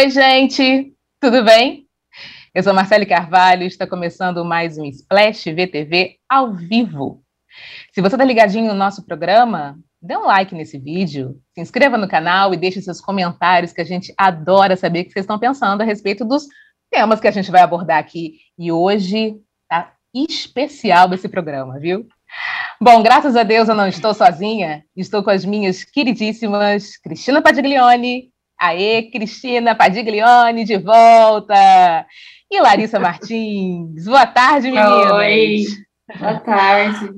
Oi, gente, tudo bem? Eu sou Marcele Carvalho e está começando mais um Splash VTV ao vivo. Se você está ligadinho no nosso programa, dê um like nesse vídeo, se inscreva no canal e deixe seus comentários, que a gente adora saber o que vocês estão pensando a respeito dos temas que a gente vai abordar aqui. E hoje tá especial esse programa, viu? Bom, graças a Deus eu não estou sozinha, estou com as minhas queridíssimas Cristina Padiglione. Aê, Cristina Padiglione de volta! E Larissa Martins. Boa tarde, meninas. Oi, boa tarde.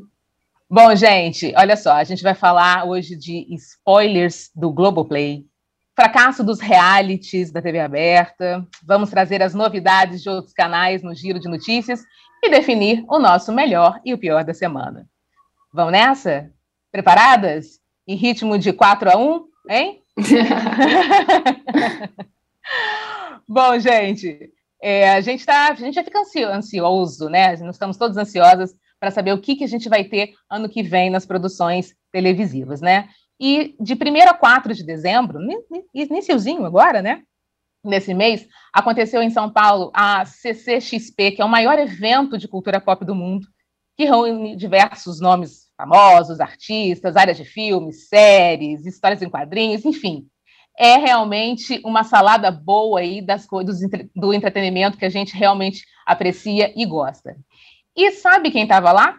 Bom, gente, olha só, a gente vai falar hoje de spoilers do Globoplay, fracasso dos realities da TV aberta, vamos trazer as novidades de outros canais no giro de notícias e definir o nosso melhor e o pior da semana. Vamos nessa? Preparadas? Em ritmo de 4 a 1, hein? Bom, gente, é, a gente tá, a gente já fica ansioso, né? Nós estamos todos ansiosas para saber o que, que a gente vai ter ano que vem nas produções televisivas, né? E de 1 a 4 de dezembro, iníciozinho agora, né? Nesse mês, aconteceu em São Paulo a CCXP, que é o maior evento de cultura pop do mundo, que reúne diversos nomes famosos, artistas, áreas de filmes, séries, histórias em quadrinhos, enfim. É realmente uma salada boa aí das coisas do entretenimento que a gente realmente aprecia e gosta. E sabe quem estava lá?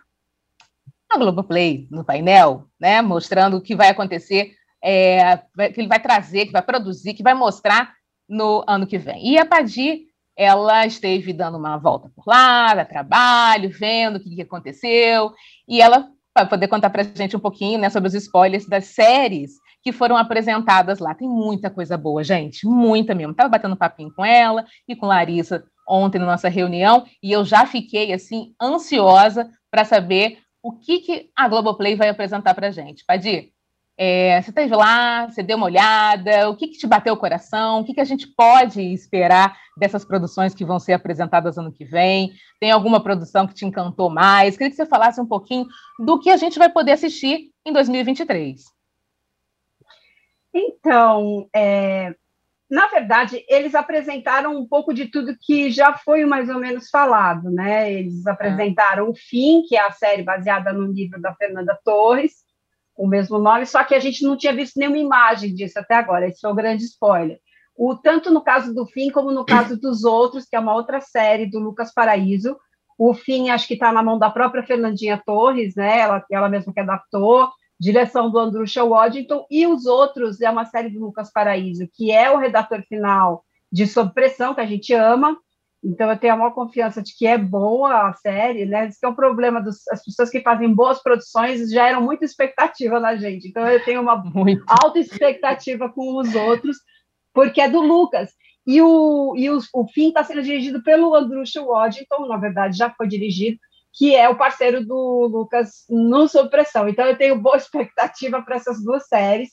A Globoplay, no painel, né, mostrando o que vai acontecer, é, que ele vai trazer, que vai produzir, que vai mostrar no ano que vem. E a Padir, ela esteve dando uma volta por lá, a trabalho, vendo o que aconteceu, e ela vai poder contar para a gente um pouquinho né, sobre os spoilers das séries que foram apresentadas lá. Tem muita coisa boa, gente, muita mesmo. Estava batendo papinho com ela e com Larissa ontem na nossa reunião e eu já fiquei assim ansiosa para saber o que, que a Globoplay vai apresentar para a gente. Padir, é, você esteve lá, você deu uma olhada, o que, que te bateu o coração, o que, que a gente pode esperar dessas produções que vão ser apresentadas ano que vem? Tem alguma produção que te encantou mais? Queria que você falasse um pouquinho do que a gente vai poder assistir em 2023. Então, é, na verdade, eles apresentaram um pouco de tudo que já foi mais ou menos falado, né? Eles apresentaram o Fim, que é a série baseada no livro da Fernanda Torres, o mesmo nome, só que a gente não tinha visto nenhuma imagem disso até agora, esse foi o grande spoiler. O, tanto no caso do Fim, como no caso dos outros, que é uma outra série do Lucas Paraíso. O Fim, acho que está na mão da própria Fernandinha Torres, né? Ela, ela mesma que adaptou direção do Andrusha Waddington, e os outros é uma série do Lucas Paraíso, que é o redator final de Sob Pressão, que a gente ama, então eu tenho a maior confiança de que é boa a série, né? Isso que é o problema das pessoas que fazem boas produções já eram muita expectativa na gente, então eu tenho uma muito. alta expectativa com os outros, porque é do Lucas. E o, e o, o fim está sendo dirigido pelo Andrusha Waddington, na verdade já foi dirigido, que é o parceiro do Lucas no Sob Pressão. Então, eu tenho boa expectativa para essas duas séries.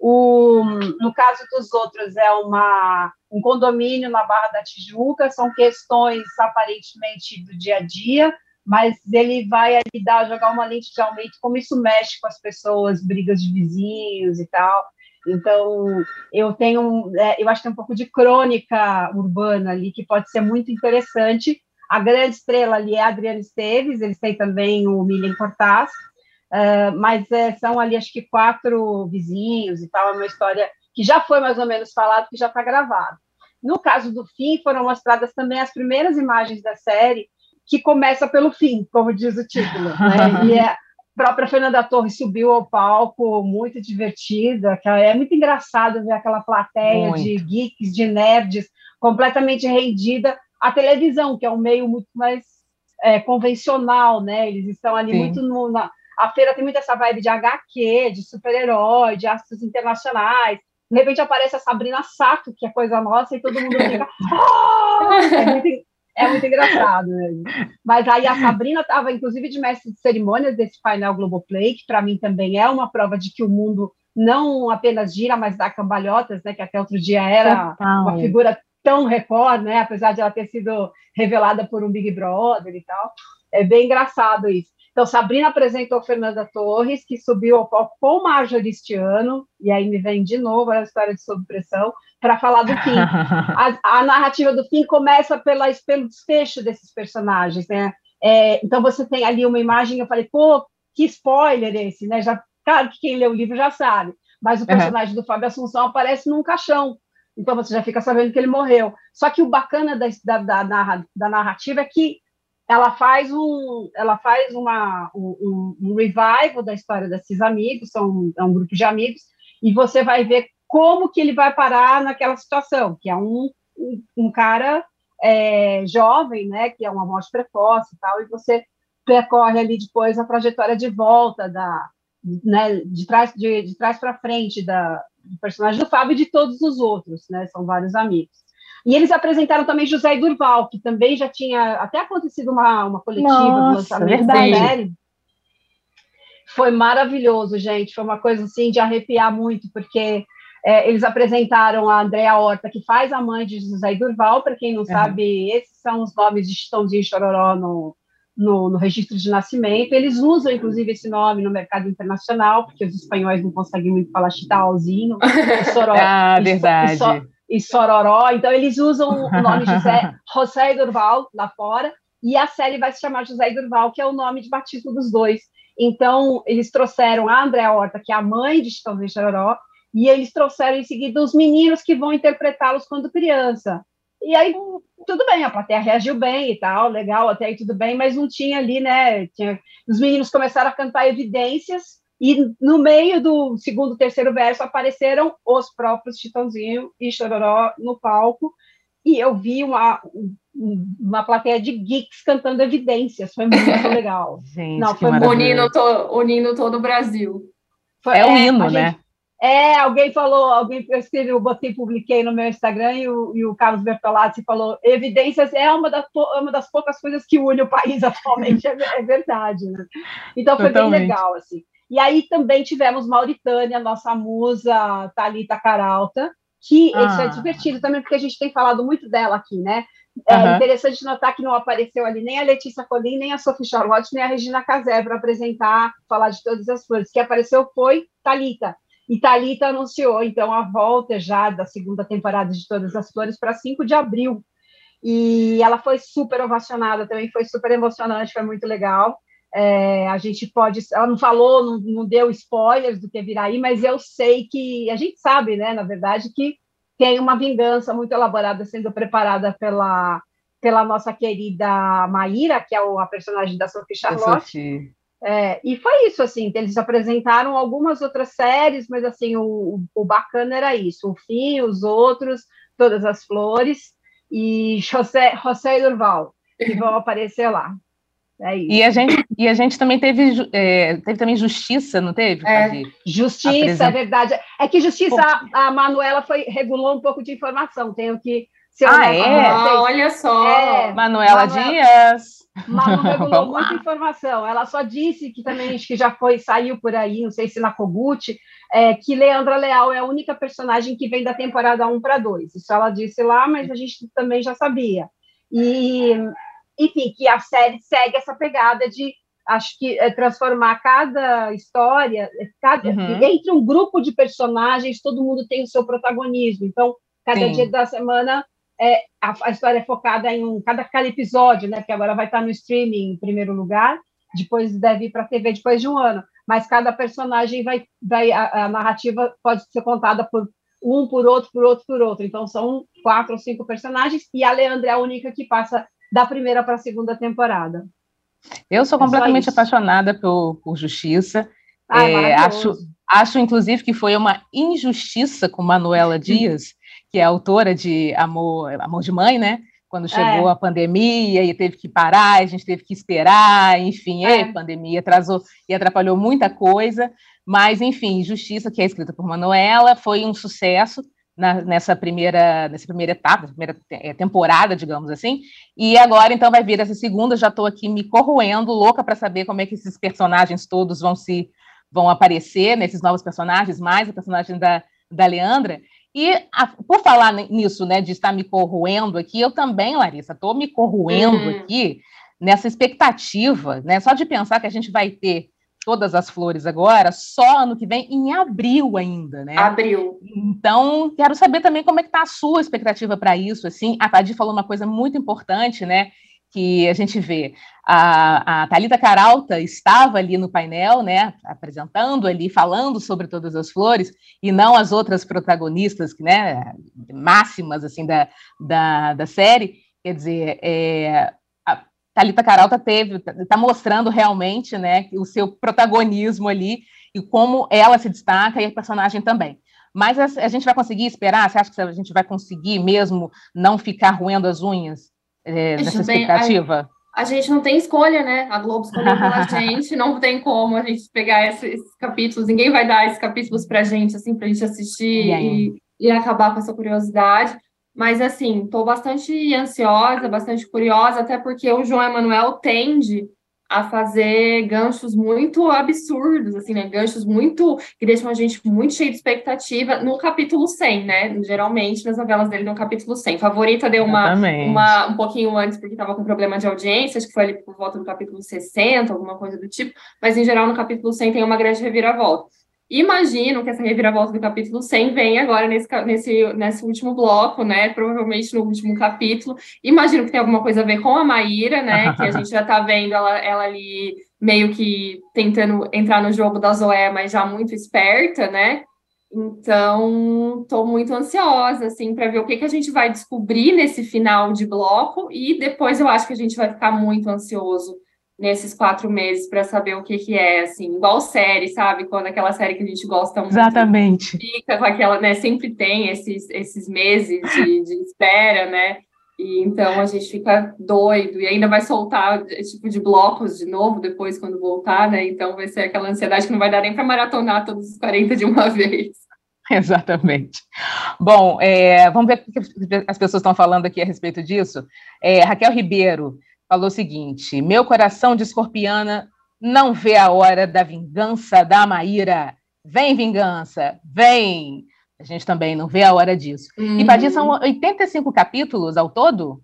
O, no caso dos outros, é uma, um condomínio na Barra da Tijuca, são questões aparentemente do dia a dia, mas ele vai ali dar, jogar uma lente de aumento, como isso mexe com as pessoas, brigas de vizinhos e tal. Então, eu tenho, é, eu acho que tem um pouco de crônica urbana ali, que pode ser muito interessante, a grande estrela ali é a Adriana Esteves, eles têm também o Milen Cortaz, uh, mas é, são ali acho que quatro vizinhos e tal, é uma história que já foi mais ou menos falado, que já está gravado. No caso do fim, foram mostradas também as primeiras imagens da série, que começa pelo fim, como diz o título. Né? E é, a própria Fernanda Torres subiu ao palco, muito divertida, é muito engraçado ver aquela plateia muito. de geeks, de nerds, completamente rendida a televisão, que é um meio muito mais é, convencional, né? Eles estão ali Sim. muito no, na, a feira tem muito essa vibe de HQ, de super-herói, de astros internacionais. De repente aparece a Sabrina Sato, que é coisa nossa, e todo mundo fica. Ah! É, muito, é muito engraçado. Né? Mas aí a Sabrina estava, inclusive, de mestre de cerimônias desse painel Globoplay, que para mim também é uma prova de que o mundo não apenas gira, mas dá cambalhotas, né? Que até outro dia era Total. uma figura tão Record, né? Apesar de ela ter sido revelada por um Big Brother e tal. É bem engraçado isso. Então, Sabrina apresentou Fernanda Torres, que subiu ao palco com Marjorie este ano, e aí me vem de novo a história de Sob Pressão, para falar do fim. A, a, narrativa do fim começa pela, pelo desfecho desses personagens, né? É, então, você tem ali uma imagem, eu falei, pô, que spoiler esse, né? Já, claro que quem lê o livro já sabe, mas o personagem uhum. do Fábio Assunção aparece num caixão, então você já fica sabendo que ele morreu. Só que o bacana da, da, da, da narrativa é que ela faz um, ela faz uma, um, um revival da história desses amigos, são é um grupo de amigos, e você vai ver como que ele vai parar naquela situação, que é um, um, um cara é, jovem, né, que é uma morte precoce e tal, e você percorre ali depois a trajetória de volta da, né, de trás de, de trás para frente da do personagem do Fábio e de todos os outros, né, são vários amigos. E eles apresentaram também José Durval, que também já tinha até acontecido uma, uma coletiva Nossa, do lançamento verdade. da série. Foi maravilhoso, gente. Foi uma coisa assim de arrepiar muito, porque é, eles apresentaram a Andrea Horta, que faz a mãe de José Durval. Para quem não uhum. sabe, esses são os nomes de Chitãozinho e Chororó no, no, no, registro de nascimento. Eles usam, inclusive, esse nome no mercado internacional, porque os espanhóis não conseguem muito falar Chitãozinho. ah, verdade. E, e Sororó, então eles usam o nome José, José Durval lá fora, e a série vai se chamar José Durval, que é o nome de batismo dos dois. Então, eles trouxeram a Andréa Horta, que é a mãe de Chitãozinho Chororó, e eles trouxeram em seguida os meninos que vão interpretá-los quando criança. E aí, tudo bem, a plateia reagiu bem e tal, legal, até aí tudo bem, mas não tinha ali, né? Tinha... Os meninos começaram a cantar evidências, e no meio do segundo, terceiro verso apareceram os próprios Chitãozinho e Chororó no palco, e eu vi uma, uma plateia de geeks cantando evidências, foi muito legal. Gente, Não, foi unindo, to, unindo todo o Brasil. Foi, é o é, hino, né? Gente, é, alguém falou, alguém eu escrevi, eu botei, publiquei no meu Instagram e o, e o Carlos Bertolazzi falou: evidências é uma das, uma das poucas coisas que une o país atualmente, é, é verdade. Né? Então foi Totalmente. bem legal, assim. E aí também tivemos Mauritânia, nossa musa Talita Caralta, que ah. isso é divertido também, porque a gente tem falado muito dela aqui, né? É uhum. interessante notar que não apareceu ali nem a Letícia Colin, nem a Sophie Charlotte, nem a Regina Casé para apresentar, falar de todas as flores. que apareceu foi Talita. E Talita anunciou então a volta já da segunda temporada de Todas as Flores para 5 de abril. E ela foi super ovacionada também, foi super emocionante, foi muito legal. É, a gente pode, ela não falou, não, não, deu spoilers do que virá aí, mas eu sei que a gente sabe, né, na verdade, que tem uma vingança muito elaborada sendo preparada pela, pela nossa querida Maíra, que é a personagem da Sophie Charlotte. É, e foi isso, assim, eles apresentaram algumas outras séries, mas assim, o, o bacana era isso, o fim, os outros, todas as flores, e José, José Durval, que vão aparecer lá. É e, a gente, e a gente também teve, é, teve também justiça, não teve? É, justiça, é verdade. É que justiça, a, a, Manuela foi, regulou um pouco de informação, tenho que ser ah, é? Ah, olha só. É, Manuela, Manuela Dias. Manu regulou muita informação. Ela só disse que também acho que já foi, saiu por aí, não sei se na Kogut, é, que Leandra Leal é a única personagem que vem da temporada 1 para 2. Isso ela disse lá, mas a gente também já sabia. E enfim, que a série segue essa pegada de acho que é transformar cada história, cada, uhum. entre um grupo de personagens, todo mundo tem o seu protagonismo. Então, cada Sim. dia da semana é, a, a, história é focada em um, cada, cada episódio, né? Porque agora vai estar no streaming em primeiro lugar, depois deve ir para a TV depois de um ano. Mas cada personagem vai, vai a, a narrativa pode ser contada por um, por outro, por outro, por outro. Então são quatro ou cinco personagens e a Leandra é a única que passa da primeira para a segunda temporada. Eu sou é completamente apaixonada por, por Justiça. Ah, é, acho, acho, inclusive, que foi uma injustiça com Manuela Dias, que é autora de Amor, Amor de Mãe, né? Quando chegou é. a pandemia e teve que parar, a gente teve que esperar, enfim, é. a pandemia atrasou e atrapalhou muita coisa. Mas, enfim, Justiça, que é escrita por Manuela, foi um sucesso na, nessa primeira nessa primeira etapa, primeira é, temporada, digamos assim. E agora então vai vir essa segunda, já estou aqui me corroendo, louca para saber como é que esses personagens todos vão se vão aparecer nesses novos personagens, mais o personagem da, da Leandra. E a, por falar nisso, né, de estar me corroendo aqui, eu também, Larissa, estou me corroendo uhum. aqui nessa expectativa, né? Só de pensar que a gente vai ter todas as flores agora, só ano que vem, em abril ainda, né? Abril. Então, quero saber também como é que está a sua expectativa para isso, assim. A Tadi falou uma coisa muito importante, né? Que a gente vê. A, a Thalita Caralta estava ali no painel, né? Apresentando ali, falando sobre todas as flores, e não as outras protagonistas, né? Máximas, assim, da, da, da série. Quer dizer, é, Talita Caralta teve, está mostrando realmente, né, o seu protagonismo ali e como ela se destaca e a personagem também. Mas a, a, gente vai conseguir esperar? Você acha que a gente vai conseguir mesmo não ficar roendo as unhas é, nessa expectativa? A, a, gente não tem escolha, né? A Globo escolheu pela gente, não tem como a gente pegar esses, esses capítulos, ninguém vai dar esses capítulos para a gente, assim, para a gente assistir e, e acabar com essa curiosidade. Mas, assim, estou bastante ansiosa, bastante curiosa, até porque o João Emanuel tende a fazer ganchos muito absurdos, assim, né? Ganchos muito que deixam a gente muito cheio de expectativa no capítulo 100, né? Geralmente nas novelas dele no capítulo 100. Favorita deu uma, uma um pouquinho antes porque estava com problema de audiência, acho que foi ali por volta do capítulo 60, alguma coisa do tipo, mas em geral no capítulo 100 tem uma grande reviravolta. Imagino que essa reviravolta do capítulo 100 vem agora nesse, nesse, nesse último bloco, né? Provavelmente no último capítulo. Imagino que tem alguma coisa a ver com a Maíra, né? Que a gente já tá vendo ela, ela ali meio que tentando entrar no jogo da Zoé, mas já muito esperta, né? Então, estou muito ansiosa, assim, para ver o que, que a gente vai descobrir nesse final de bloco, e depois eu acho que a gente vai ficar muito ansioso nesses quatro meses para saber o que que é, assim, igual série, sabe? Quando aquela série que a gente gosta muito. Exatamente. Fica com aquela, né? Sempre tem esses, esses meses de, de espera, né? E então a gente fica doido e ainda vai soltar tipo de blocos de novo depois quando voltar, né? Então vai ser aquela ansiedade que não vai dar nem para maratonar todos os 40 de uma vez. Exatamente. Bom, é, vamos ver o que as pessoas estão falando aqui a respeito disso. É, Raquel Ribeiro falou o seguinte: meu coração de escorpiana não vê a hora da vingança da Maíra. Vem, vingança, vem! A gente também não vê a hora disso. Uhum. E, Padir, são 85 capítulos ao todo?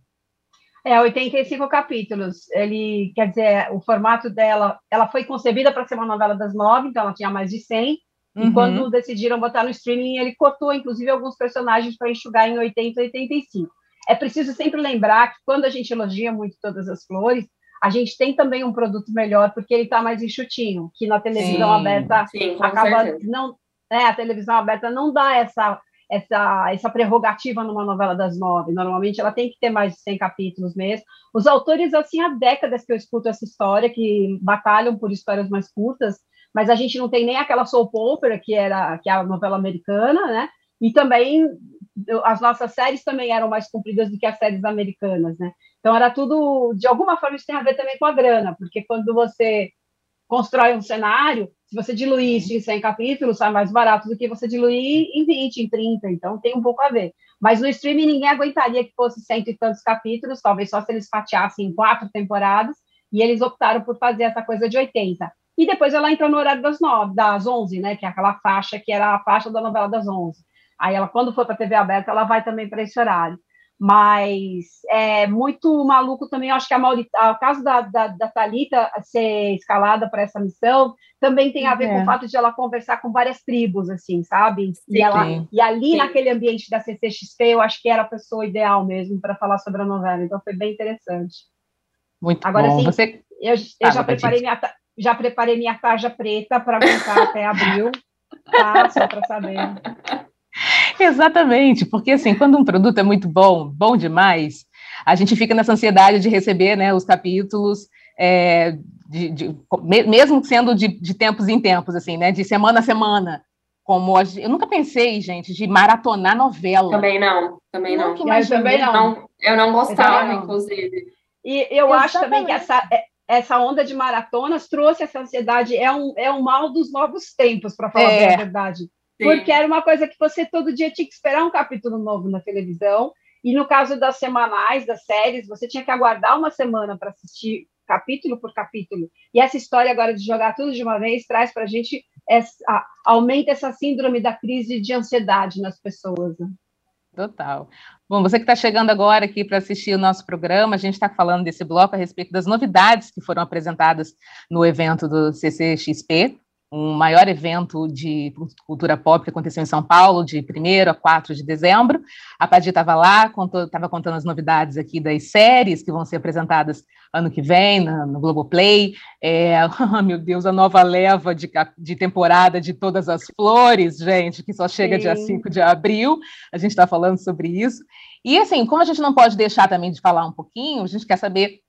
É, 85 capítulos. Ele, quer dizer, o formato dela, ela foi concebida para ser uma novela das nove, então ela tinha mais de 100. Uhum. E quando decidiram botar no streaming, ele cortou, inclusive, alguns personagens para enxugar em 80 e 85 é preciso sempre lembrar que quando a gente elogia muito todas as flores, a gente tem também um produto melhor porque ele está mais enxutinho, que na televisão sim, aberta sim, acaba certeza. não, é, a televisão aberta não dá essa essa, essa prerrogativa numa novela das nove. Normalmente ela tem que ter mais de 100 capítulos mesmo. Os autores, assim, há décadas que eu escuto essa história, que batalham por histórias mais curtas, mas a gente não tem nem aquela soap opera, que era que é a novela americana, né? E também as nossas séries também eram mais compridas do que as séries americanas, né? Então era tudo, de alguma forma, isso tem a ver também com a grana, porque quando você constrói um cenário, se você diluir isso em 100 capítulos, sai mais barato do que você diluir em 20, em 30, então tem um pouco a ver. Mas no streaming ninguém aguentaria que fosse cento e tantos capítulos, talvez só se eles fatiassem em quatro temporadas, e eles optaram por fazer essa coisa de 80. E depois ela entrou no horário das, 9, das 11, né, que é aquela faixa que era a faixa da novela das 11. Aí ela, quando for para a TV aberta, ela vai também para esse horário. Mas é muito maluco também, acho que a o caso da, da, da Thalita ser escalada para essa missão também tem a ver é. com o fato de ela conversar com várias tribos, assim, sabe? Sim, e, ela, e ali sim. naquele ambiente da CCXP, eu acho que era a pessoa ideal mesmo para falar sobre a novela. Então foi bem interessante. Muito Agora, bom. Sim, Você... eu, eu ah, já, preparei minha, já preparei minha tarja preta para aguentar até abril, tá? Só para saber. Exatamente, porque assim, quando um produto é muito bom, bom demais, a gente fica nessa ansiedade de receber né, os capítulos, é, de, de, mesmo sendo de, de, tempos em tempos, assim, né, de semana a semana. Como a, eu nunca pensei, gente, de maratonar novela. Também não, também não. Mas também não. não. Eu não gostava, não. inclusive. E eu Exatamente. acho também que essa, é, essa onda de maratonas trouxe essa ansiedade, é um, é um mal dos novos tempos, para falar é. a verdade. Porque era uma coisa que você todo dia tinha que esperar um capítulo novo na televisão. E no caso das semanais, das séries, você tinha que aguardar uma semana para assistir capítulo por capítulo. E essa história agora de jogar tudo de uma vez traz para a gente essa, aumenta essa síndrome da crise de ansiedade nas pessoas. Né? Total. Bom, você que está chegando agora aqui para assistir o nosso programa, a gente está falando desse bloco a respeito das novidades que foram apresentadas no evento do CCXP, um maior evento de cultura pop que aconteceu em São Paulo, de 1 a 4 de dezembro. A Padir estava lá, estava contando as novidades aqui das séries que vão ser apresentadas ano que vem na, no Globoplay. É, oh, meu Deus, a nova leva de, de temporada de Todas as Flores, gente, que só chega Sim. dia 5 de abril. A gente está falando sobre isso. E assim, como a gente não pode deixar também de falar um pouquinho, a gente quer saber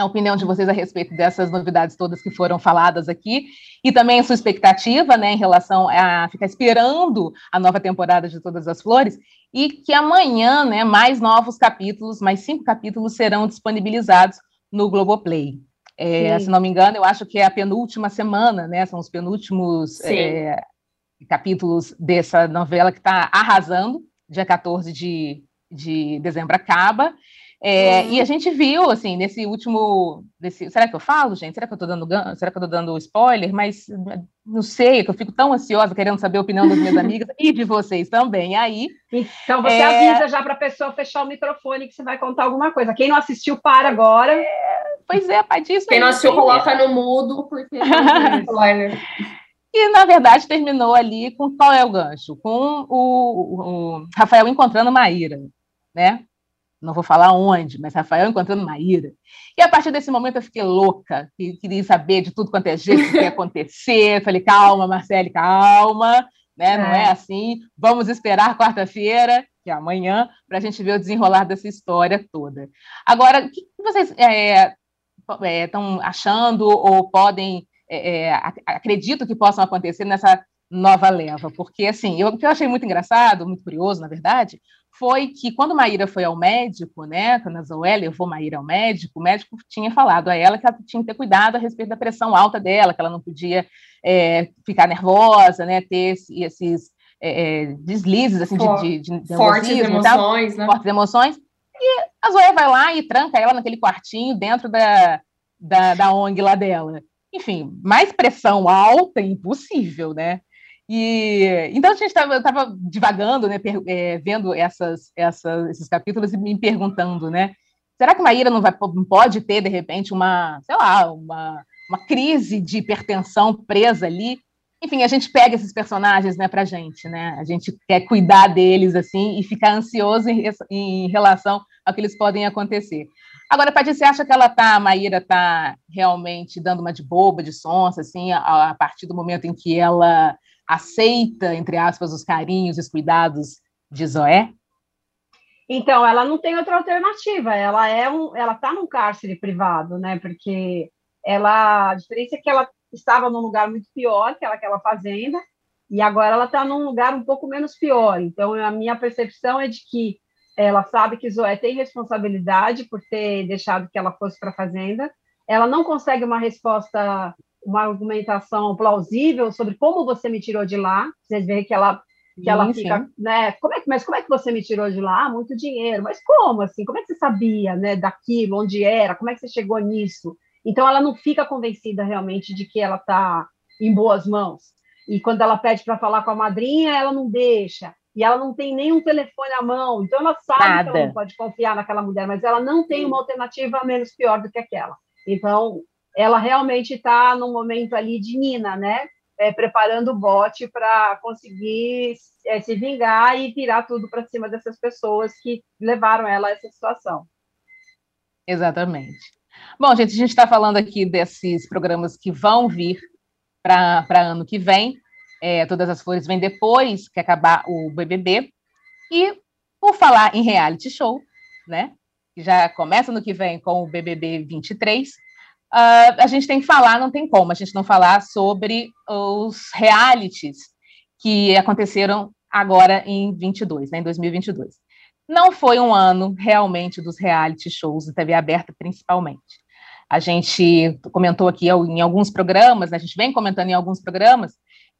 a opinião de vocês a respeito dessas novidades todas que foram faladas aqui, e também a sua expectativa, né, em relação a ficar esperando a nova temporada de Todas as Flores, e que amanhã, né, mais novos capítulos, mais cinco capítulos serão disponibilizados no Globoplay. É, se não me engano, eu acho que é a penúltima semana, né, são os penúltimos é, capítulos dessa novela que está arrasando, dia 14 de, de dezembro acaba, é, uhum. E a gente viu, assim, nesse último. Nesse, será que eu falo, gente? Será que eu estou dando será que eu tô dando spoiler? Mas não sei, que eu fico tão ansiosa querendo saber a opinião das minhas amigas e de vocês também. Aí. Então você é... avisa já para a pessoa fechar o microfone que você vai contar alguma coisa. Quem não assistiu, para agora. É, pois é, pai disso. Quem não assistiu, coloca no mudo, porque spoiler. E, na verdade, terminou ali com qual é o gancho? Com o, o Rafael encontrando Maíra, né? Não vou falar onde, mas Rafael encontrando Maíra. E a partir desse momento eu fiquei louca, queria saber de tudo quanto é jeito que ia acontecer. Falei, calma, Marcele, calma, né? Não é, é assim. Vamos esperar quarta-feira, que é amanhã, para a gente ver o desenrolar dessa história toda. Agora, o que vocês estão é, é, achando ou podem, é, é acredito que possam acontecer nessa nova leva? Porque, assim, eu, o que eu achei muito engraçado, muito curioso, na verdade, foi que quando Maíra foi ao médico, né, quando a Zoé levou Maíra ao médico, o médico tinha falado a ela que ela tinha que ter cuidado a respeito da pressão alta dela, que ela não podia é, ficar nervosa, né, ter esses é, é, deslizes assim, For, de, de, de fortes emoções, né? fortes emoções. E a Zoé vai lá e tranca ela naquele quartinho dentro da, da, da ONG lá dela. Enfim, mais pressão alta, impossível, né? E então a gente estava divagando, né, per, é, vendo essas, essas, esses capítulos e me perguntando, né, será que Maíra não, vai, pode ter de repente uma, sei lá, uma, uma crise de hipertensão presa ali? Enfim, a gente pega esses personagens, né, para gente, né? A gente quer cuidar deles assim e ficar ansioso em, em relação ao que eles podem acontecer. Agora, Paty, você acha que ela tá, a Maíra tá realmente dando uma de boba, de sonsa, assim, a, a partir do momento em que ela aceita, entre aspas, os carinhos e os cuidados de Zoé? Então, ela não tem outra alternativa. Ela é um, ela está num cárcere privado, né? Porque ela, a diferença é que ela estava num lugar muito pior que aquela fazenda e agora ela está num lugar um pouco menos pior. Então, a minha percepção é de que ela sabe que Zoé tem responsabilidade por ter deixado que ela fosse para a fazenda. Ela não consegue uma resposta uma argumentação plausível sobre como você me tirou de lá. Vocês veem que ela que ela sim, fica, sim. né? Como é que, mas como é que você me tirou de lá? Ah, muito dinheiro. Mas como assim? Como é que você sabia, né? Daquilo, onde era? Como é que você chegou nisso? Então ela não fica convencida realmente de que ela está em boas mãos. E quando ela pede para falar com a madrinha, ela não deixa. E ela não tem nenhum telefone à mão. Então ela sabe Nada. que ela não pode confiar naquela mulher, mas ela não tem uma alternativa menos pior do que aquela. Então ela realmente está num momento ali de Nina, né? É, preparando o bote para conseguir é, se vingar e tirar tudo para cima dessas pessoas que levaram ela a essa situação. Exatamente. Bom, gente, a gente está falando aqui desses programas que vão vir para ano que vem. É, Todas as Flores vêm depois que acabar o BBB. E por falar em reality show, né? Que já começa no que vem com o BBB 23 uh, a gente tem que falar, não tem como a gente não falar sobre os realities que aconteceram agora em 22, né, em 2022. Não foi um ano realmente dos reality shows de TV aberta, principalmente. A gente comentou aqui em alguns programas, né, a gente vem comentando em alguns programas,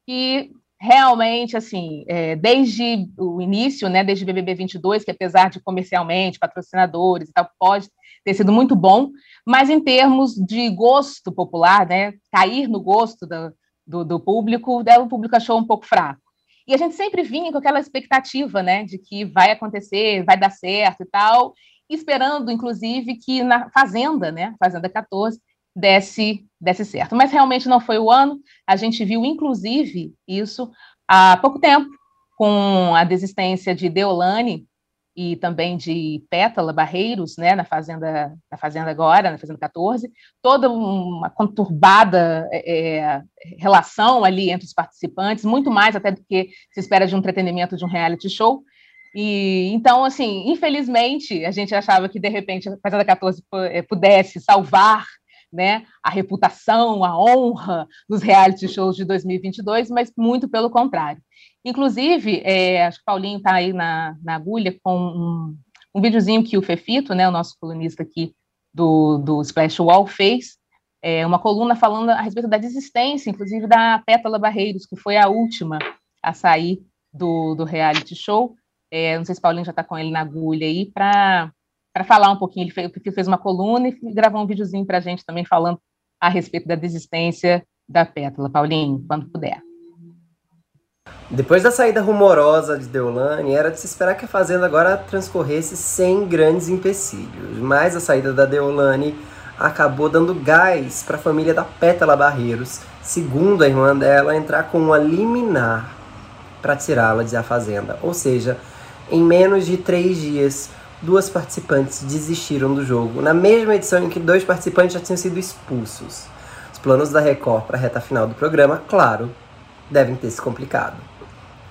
que realmente, assim, é, desde o início, né, desde BBB 22, que apesar de comercialmente, patrocinadores e tal, pode ter sido muito bom, mas em termos de gosto popular, né, cair no gosto do, do, do público, o público achou um pouco fraco. E a gente sempre vinha com aquela expectativa, né, de que vai acontecer, vai dar certo e tal, esperando, inclusive, que na Fazenda, né, Fazenda 14, desse, desse certo. Mas realmente não foi o ano. A gente viu, inclusive, isso há pouco tempo, com a desistência de Deolane e também de Pétala Barreiros, né, na fazenda, na fazenda agora, na fazenda 14, toda uma conturbada é, é, relação ali entre os participantes, muito mais até do que se espera de um entretenimento de um reality show. E então, assim, infelizmente, a gente achava que de repente a fazenda 14 é, pudesse salvar né, a reputação, a honra dos reality shows de 2022, mas muito pelo contrário. Inclusive, é, acho que o Paulinho está aí na, na agulha com um, um videozinho que o Fefito, né, o nosso colunista aqui do, do Splash Wall, fez, é, uma coluna falando a respeito da desistência, inclusive da Pétala Barreiros, que foi a última a sair do, do reality show. É, não sei se o Paulinho já está com ele na agulha aí, para falar um pouquinho. Ele fez, fez uma coluna e gravou um videozinho para a gente também falando a respeito da desistência da Pétala. Paulinho, quando puder. Depois da saída rumorosa de Deolane, era de se esperar que a Fazenda agora transcorresse sem grandes empecilhos. Mas a saída da Deolane acabou dando gás para a família da Pétala Barreiros, segundo a irmã dela, entrar com uma liminar para tirá-la da Fazenda. Ou seja, em menos de três dias, duas participantes desistiram do jogo, na mesma edição em que dois participantes já tinham sido expulsos. Os planos da Record para a reta final do programa, claro, devem ter se complicado.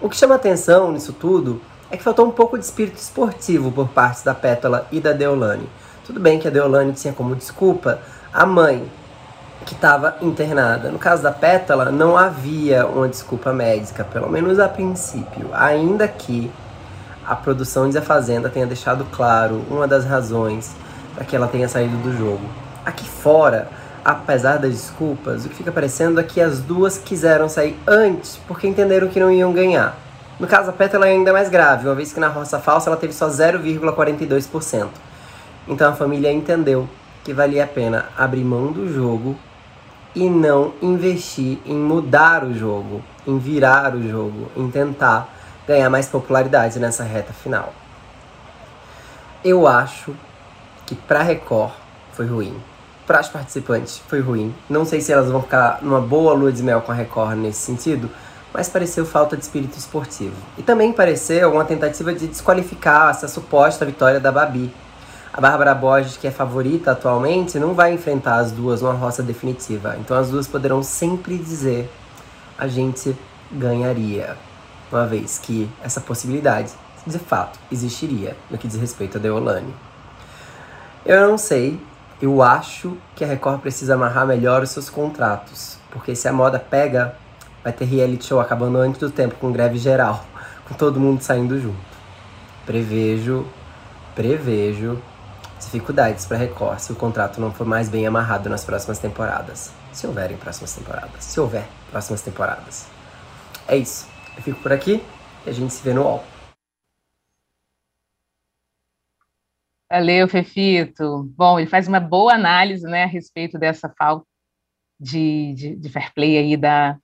O que chama atenção nisso tudo é que faltou um pouco de espírito esportivo por parte da Pétala e da Deolane. Tudo bem que a Deolane tinha como desculpa a mãe, que estava internada. No caso da Pétala, não havia uma desculpa médica, pelo menos a princípio, ainda que a produção de A Fazenda tenha deixado claro uma das razões para que ela tenha saído do jogo. Aqui fora, apesar das desculpas, o que fica parecendo é que as duas quiseram sair antes porque entenderam que não iam ganhar. No caso, a Pétala é ainda mais grave, uma vez que na roça falsa ela teve só 0,42%. Então a família entendeu que valia a pena abrir mão do jogo e não investir em mudar o jogo, em virar o jogo, em tentar ganhar mais popularidade nessa reta final. Eu acho que para Record foi ruim para as participantes foi ruim. Não sei se elas vão ficar numa boa lua de mel com a Record nesse sentido, mas pareceu falta de espírito esportivo. E também pareceu uma tentativa de desqualificar essa suposta vitória da Babi. A Bárbara Borges, que é favorita atualmente, não vai enfrentar as duas numa roça definitiva. Então as duas poderão sempre dizer a gente ganharia. Uma vez que essa possibilidade, de fato, existiria no que diz respeito a Deolane. Eu não sei eu acho que a Record precisa amarrar melhor os seus contratos, porque se a moda pega, vai ter reality show acabando antes do tempo com greve geral, com todo mundo saindo junto. Prevejo, prevejo dificuldades para Record se o contrato não for mais bem amarrado nas próximas temporadas. Se houverem próximas temporadas. Se houver próximas temporadas. É isso. Eu fico por aqui e a gente se vê no UOL. Valeu, Fefito. Bom, ele faz uma boa análise né, a respeito dessa falta de, de, de fair play aí da,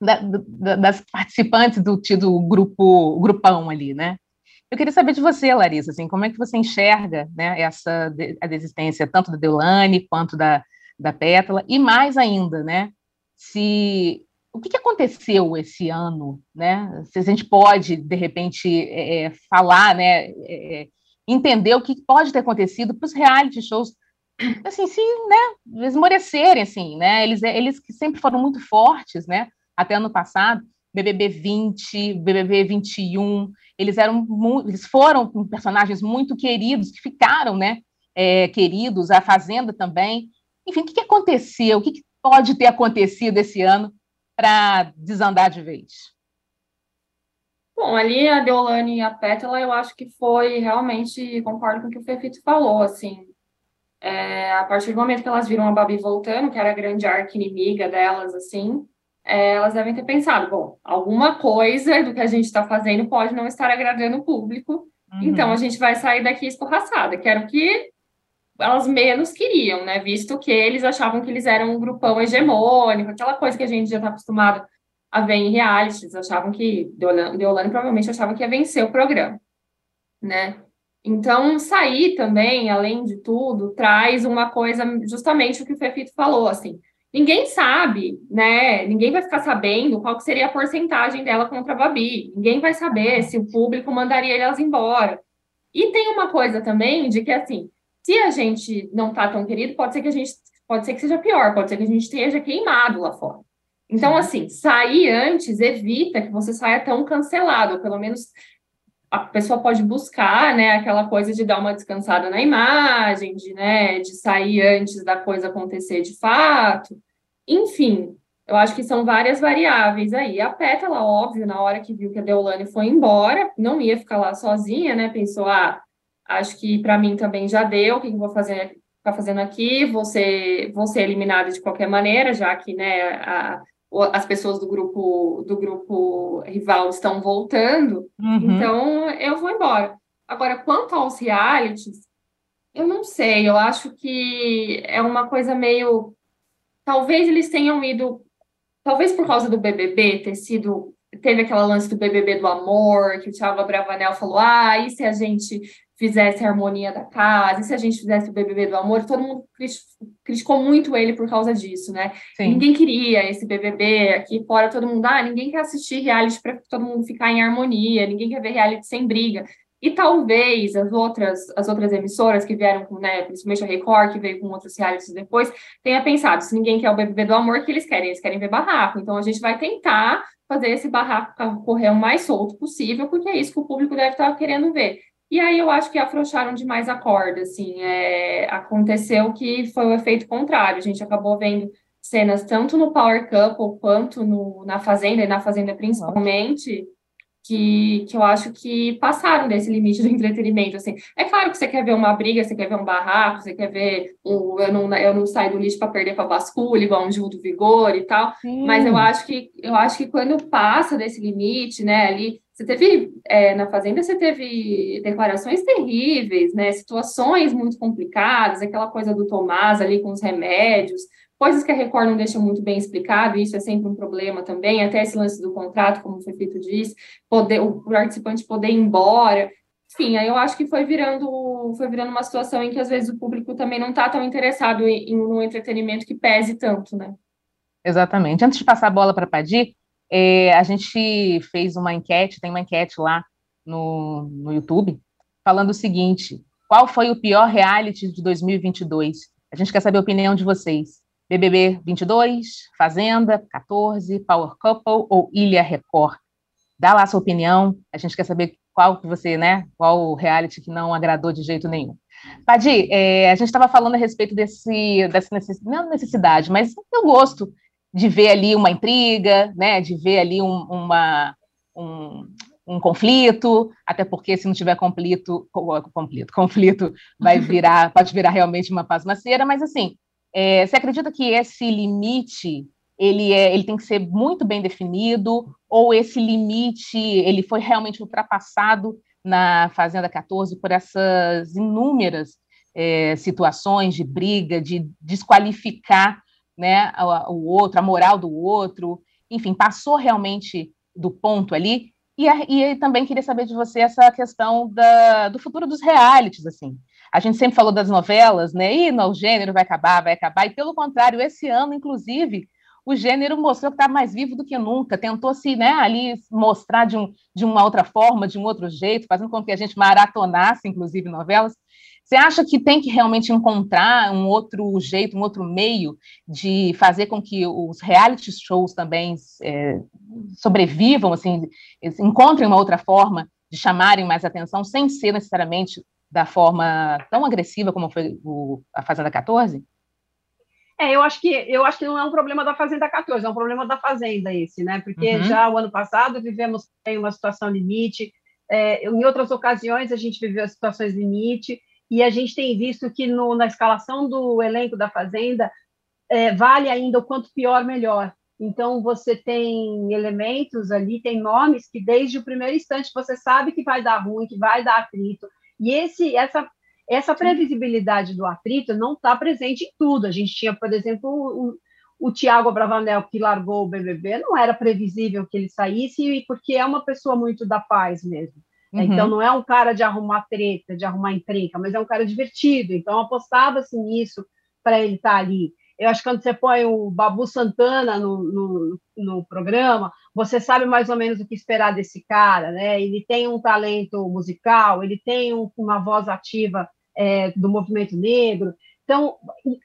da, da, das participantes do tido grupo, grupão ali, né? Eu queria saber de você, Larissa, assim, como é que você enxerga né, essa a desistência tanto da Deulane quanto da, da Pétala, e mais ainda, né? Se o que, aconteceu esse ano, né? Se a gente pode, de repente, é, falar, né? É, entender o que pode ter acontecido para os reality shows, assim, sim, né, esmorecerem, assim, né, eles, eles que sempre foram muito fortes, né, até ano passado, BBB 20, BBB 21, eles eram, eles foram personagens muito queridos, que ficaram, né, é, queridos, a Fazenda também, enfim, o que, que aconteceu, o que, que pode ter acontecido esse ano para desandar de vez? Bom, ali a Deolane e a Pétala, eu acho que foi realmente, concordo com o que o Fefito falou, assim, é, a partir do momento que elas viram a Babi voltando, que era a grande arca inimiga delas, assim, é, elas devem ter pensado, bom, alguma coisa do que a gente está fazendo pode não estar agradando o público, uhum. então a gente vai sair daqui escorraçada, que era o que elas menos queriam, né, visto que eles achavam que eles eram um grupão hegemônico, aquela coisa que a gente já está acostumado a ver em achavam que Deolane provavelmente achava que ia vencer o programa, né? Então, sair também, além de tudo, traz uma coisa, justamente o que o Fefito falou, assim, ninguém sabe, né? Ninguém vai ficar sabendo qual seria a porcentagem dela contra a Babi. Ninguém vai saber se o público mandaria elas embora. E tem uma coisa também de que, assim, se a gente não tá tão querido, pode ser que a gente, pode ser que seja pior, pode ser que a gente esteja queimado lá fora. Então, assim, sair antes evita que você saia tão cancelado, ou pelo menos a pessoa pode buscar, né, aquela coisa de dar uma descansada na imagem, de, né, de sair antes da coisa acontecer de fato. Enfim, eu acho que são várias variáveis aí. A Pétala, óbvio, na hora que viu que a Deolane foi embora, não ia ficar lá sozinha, né, pensou, ah, acho que para mim também já deu, o que eu vou fazer ficar fazendo aqui, vou ser, vou ser eliminada de qualquer maneira, já que, né, a, as pessoas do grupo do grupo rival estão voltando, uhum. então eu vou embora. Agora, quanto aos realities, eu não sei, eu acho que é uma coisa meio. Talvez eles tenham ido. Talvez por causa do BBB ter sido. Teve aquela lance do BBB do amor, que o Thiago Bravanel falou: ah, e se a gente fizesse a harmonia da casa, e se a gente fizesse o BBB do amor, todo mundo criticou muito ele por causa disso, né? Sim. Ninguém queria esse BBB aqui fora, todo mundo, ah, ninguém quer assistir reality para todo mundo ficar em harmonia, ninguém quer ver reality sem briga. E talvez as outras, as outras emissoras que vieram com, né, principalmente a Record, que veio com outros realities depois, tenha pensado, se ninguém quer o BBB do amor, que eles querem? Eles querem ver barraco. Então a gente vai tentar fazer esse barraco correr o mais solto possível, porque é isso que o público deve estar querendo ver. E aí eu acho que afrouxaram demais a corda, assim, é, aconteceu que foi o efeito contrário, a gente acabou vendo cenas tanto no Power Couple quanto no, na Fazenda, e na Fazenda principalmente, que, que eu acho que passaram desse limite do entretenimento, assim, é claro que você quer ver uma briga, você quer ver um barraco, você quer ver um, eu não, eu não saio do lixo para perder para basculha, igual um Gil do Vigor e tal, Sim. mas eu acho que eu acho que quando passa desse limite, né, ali você teve, é, na Fazenda, você teve declarações terríveis, né? Situações muito complicadas, aquela coisa do Tomás ali com os remédios, coisas que a Record não deixa muito bem explicado, e isso é sempre um problema também, até esse lance do contrato, como o Fefito disse, poder, o participante poder ir embora. Enfim, aí eu acho que foi virando, foi virando uma situação em que às vezes o público também não está tão interessado em, em um entretenimento que pese tanto, né? Exatamente. Antes de passar a bola para a Padir, é, a gente fez uma enquete, tem uma enquete lá no, no YouTube, falando o seguinte: qual foi o pior reality de 2022? A gente quer saber a opinião de vocês. BBB 22, Fazenda 14, Power Couple ou Ilha Record? Dá lá sua opinião. A gente quer saber qual que você, né? Qual reality que não agradou de jeito nenhum. Padi, é, a gente estava falando a respeito desse, dessa necessidade, mas do gosto de ver ali uma intriga, né, de ver ali um, uma, um, um conflito, até porque se não tiver conflito, conflito, conflito vai virar, pode virar realmente uma pasmaceira, mas assim, é, você acredita que esse limite ele, é, ele tem que ser muito bem definido, ou esse limite ele foi realmente ultrapassado na Fazenda 14 por essas inúmeras é, situações de briga, de desqualificar né, o outro, a moral do outro, enfim, passou realmente do ponto ali. E, e também queria saber de você essa questão da, do futuro dos realities, assim. A gente sempre falou das novelas, né? E no, o gênero vai acabar, vai acabar. E pelo contrário, esse ano, inclusive, o gênero mostrou que está mais vivo do que nunca, tentou se né, ali mostrar de, um, de uma outra forma, de um outro jeito, fazendo com que a gente maratonasse, inclusive, novelas. Você acha que tem que realmente encontrar um outro jeito, um outro meio de fazer com que os reality shows também é, sobrevivam, assim, encontrem uma outra forma de chamarem mais atenção, sem ser necessariamente da forma tão agressiva como foi o, a Fazenda 14? É, eu acho que eu acho que não é um problema da Fazenda 14, é um problema da Fazenda esse, né? Porque uhum. já o ano passado vivemos em uma situação limite, é, em outras ocasiões a gente viveu situações limite, e a gente tem visto que no, na escalação do elenco da Fazenda é, vale ainda o quanto pior, melhor. Então, você tem elementos ali, tem nomes que desde o primeiro instante você sabe que vai dar ruim, que vai dar atrito. E esse, essa, essa previsibilidade do atrito não está presente em tudo. A gente tinha, por exemplo, o, o Tiago Bravanel, que largou o BBB, não era previsível que ele saísse, porque é uma pessoa muito da paz mesmo. Uhum. Então, não é um cara de arrumar treta, de arrumar encrenca, mas é um cara divertido. Então, apostava-se nisso para ele estar tá ali. Eu acho que quando você põe o Babu Santana no, no, no, programa, você sabe mais ou menos o que esperar desse cara, né? Ele tem um talento musical, ele tem um, uma voz ativa é, do movimento negro. Então,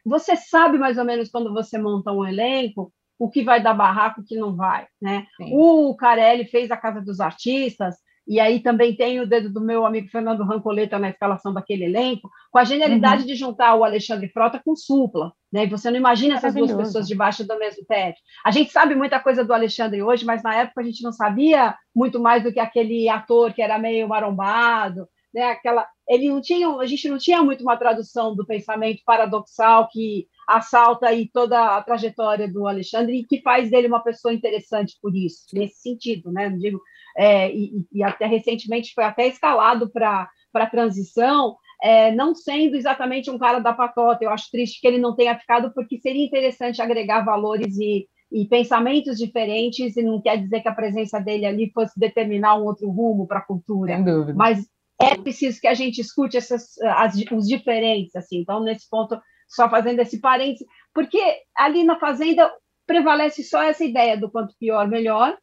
você sabe mais ou menos quando você monta um elenco o que vai dar barraco, o que não vai, né? O Carelli fez a Casa dos Artistas, e aí também tem o dedo do meu amigo Fernando Rancoleta na escalação daquele elenco, com a genialidade uhum. de juntar o Alexandre Frota com Supla, né? Você não imagina essas duas pessoas debaixo do mesmo teto. A gente sabe muita coisa do Alexandre hoje, mas na época a gente não sabia muito mais do que aquele ator que era meio marombado, né? Aquela, ele não tinha, a gente não tinha muito uma tradução do pensamento paradoxal que assalta aí toda a trajetória do Alexandre e que faz dele uma pessoa interessante por isso, nesse sentido, né? Digo é, e, e, até recentemente foi até escalado para a transição, é, não sendo exatamente um cara da patota. Eu acho triste que ele não tenha ficado, porque seria interessante agregar valores e, e pensamentos diferentes, e não quer dizer que a presença dele ali fosse determinar um outro rumo para a cultura. Mas é preciso que a gente escute essas, as, os diferentes, assim. Então, nesse ponto, só fazendo esse parênteses, porque ali na Fazenda prevalece só essa ideia do quanto pior, melhor,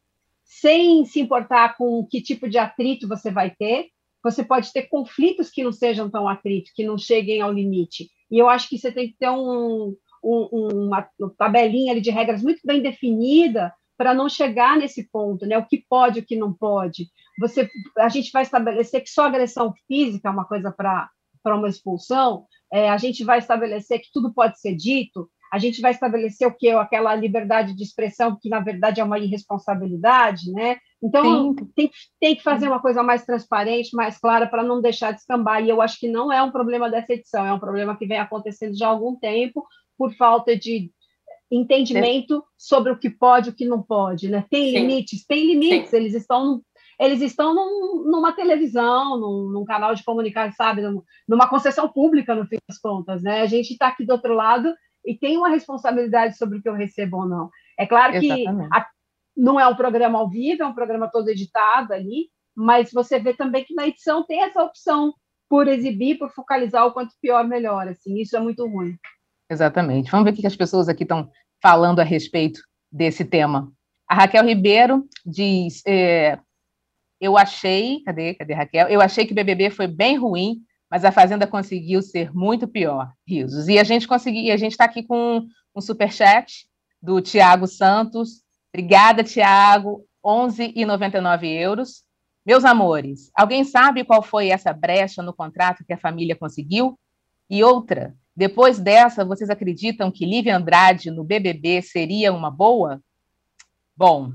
sem se importar com que tipo de atrito você vai ter. Você pode ter conflitos que não sejam tão atritos, que não cheguem ao limite. E eu acho que você tem que ter um, um, uma tabelinha de regras muito bem definida para não chegar nesse ponto, né? O que pode, o que não pode. Você, a gente vai estabelecer que só agressão física é uma coisa para para uma expulsão. É, a gente vai estabelecer que tudo pode ser dito a gente vai estabelecer o que? Aquela liberdade de expressão, que na verdade é uma irresponsabilidade, né? Então, tem, tem que fazer uma coisa mais transparente, mais clara, para não deixar de escambar. E eu acho que não é um problema dessa edição, é um problema que vem acontecendo já há algum tempo, por falta de entendimento sobre o que pode e o que não pode. Né? Tem Sim. limites? Tem limites, Sim. eles estão eles estão num, numa televisão, num, num, canal de comunicação, sabe, numa concessão pública, no fim das contas, né? A gente está aqui do outro lado e tem uma responsabilidade sobre o que eu recebo ou não. É claro que a, não é um programa ao vivo, é um programa todo editado ali, mas você vê também que na edição tem essa opção por exibir, por focalizar o quanto pior, melhor. Assim, isso é muito ruim. Exatamente. Vamos ver o que as pessoas aqui estão falando a respeito desse tema. A Raquel Ribeiro diz: é, Eu achei, cadê, cadê Raquel? Eu achei que o BBB foi bem ruim, mas a Fazenda conseguiu ser muito pior, risos. E a gente conseguiu, a gente está aqui com um superchat do Tiago Santos. Obrigada, Tiago. 11,99 euros. Meus amores, alguém sabe qual foi essa brecha no contrato que a família conseguiu? E outra, depois dessa, vocês acreditam que Lívia Andrade no BBB seria uma boa? Bom,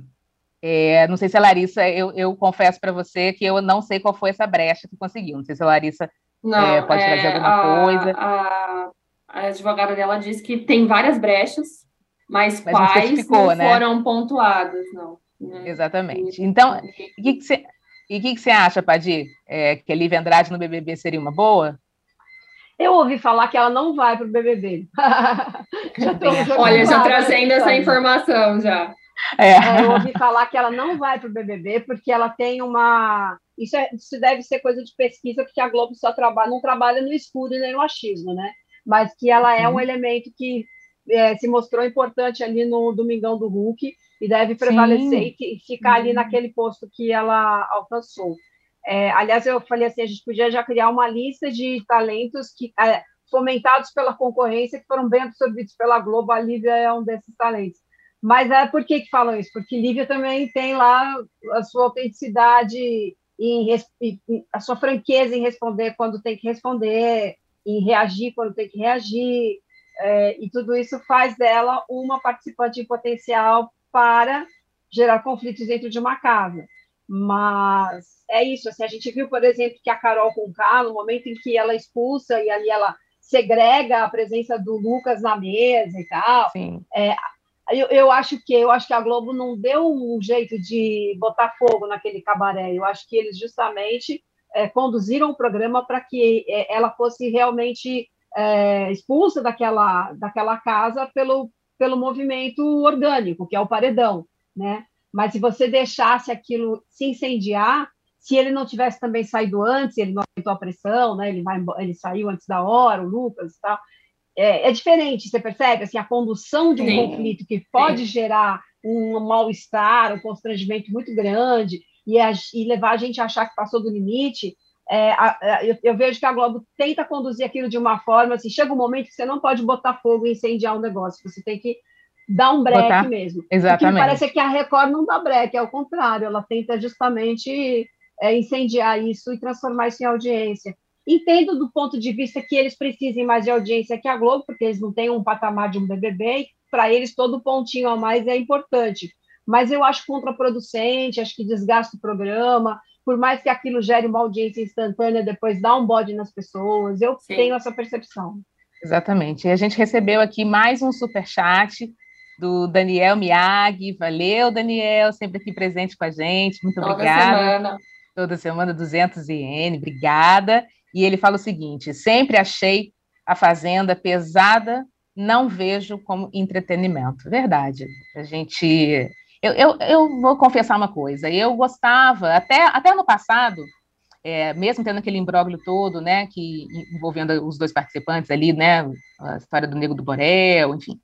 é, não sei se a Larissa, eu, eu confesso para você que eu não sei qual foi essa brecha que conseguiu. Não sei se a Larissa não, é, pode é, trazer alguma a, coisa. A, a, advogada dela diz que tem várias brechas, mas, mas quais não, não né? foram pontuadas, não. Né? Exatamente. Então, o que, que você. E o que, que você acha, Padir? É, que a Lívia Andrade no BBB seria uma boa? Eu ouvi falar que ela não vai para o BBB. já Olha, já trazendo essa informação já. É. É, eu ouvi falar que ela não vai para o BBB porque ela tem uma. Isso, é, isso deve ser coisa de pesquisa, porque a Globo só trabalha, não trabalha no escuro nem no achismo, né? Mas que ela é um uhum. elemento que é, se mostrou importante ali no Domingão do Hulk e deve prevalecer Sim. e ficar ali uhum. naquele posto que ela alcançou. É, aliás, eu falei assim, a gente podia já criar uma lista de talentos que é, fomentados pela concorrência que foram bem absorvidos pela Globo. A Lívia é um desses talentos. Mas é por que, que falam isso? Porque Lívia também tem lá a sua autenticidade e a sua franqueza em responder quando tem que responder, em reagir quando tem que reagir, é, e tudo isso faz dela uma participante em potencial para gerar conflitos dentro de uma casa. Mas é isso, assim, a gente viu, por exemplo, que a Carol Conká, no momento em que ela expulsa e ali ela segrega a presença do Lucas na mesa e tal, é, eu, eu, acho que eu acho que a Globo não deu um jeito de botar fogo naquele cabaré. Eu acho que eles justamente é, conduziram o programa para que é, ela fosse realmente é, expulsa daquela, daquela casa pelo, pelo movimento orgânico, que é o paredão, né? Mas se você deixasse aquilo se incendiar, se ele não tivesse também saído antes, ele não aumentou a pressão, né? Ele vai, ele saiu antes da hora, o Lucas e tal. É, é diferente, você percebe? Assim, a condução de um Sim. conflito que pode Sim. gerar um mal-estar, um constrangimento muito grande e, a, e, levar a gente a achar que passou do limite. É, a, a, eu, eu, vejo que a Globo tenta conduzir aquilo de uma forma assim, chega um momento que você não pode botar fogo e incendiar um negócio, você tem que dar um break botar. mesmo. Exatamente. O que parece é que a Record não dá break, é o contrário, ela tenta justamente é, incendiar isso e transformar isso em audiência. Entendo do ponto de vista que eles precisem mais de audiência que a Globo, porque eles não têm um patamar de um BBB, para eles todo pontinho a mais é importante. Mas eu acho contraproducente, acho que desgasta o programa, por mais que aquilo gere uma audiência instantânea, depois dá um bode nas pessoas. Eu Sim. tenho essa percepção. Exatamente. E a gente recebeu aqui mais um super chat do Daniel Miyagi. Valeu, Daniel, sempre aqui presente com a gente. Muito Toda obrigada. Semana toda semana 200 iene, obrigada. E ele fala o seguinte: sempre achei a Fazenda pesada, não vejo como entretenimento. Verdade. A gente. Eu, eu, eu vou confessar uma coisa, eu gostava, até, até no passado, é, mesmo tendo aquele imbróglio todo, né, que envolvendo os dois participantes ali, né, a história do Nego do Borel, enfim,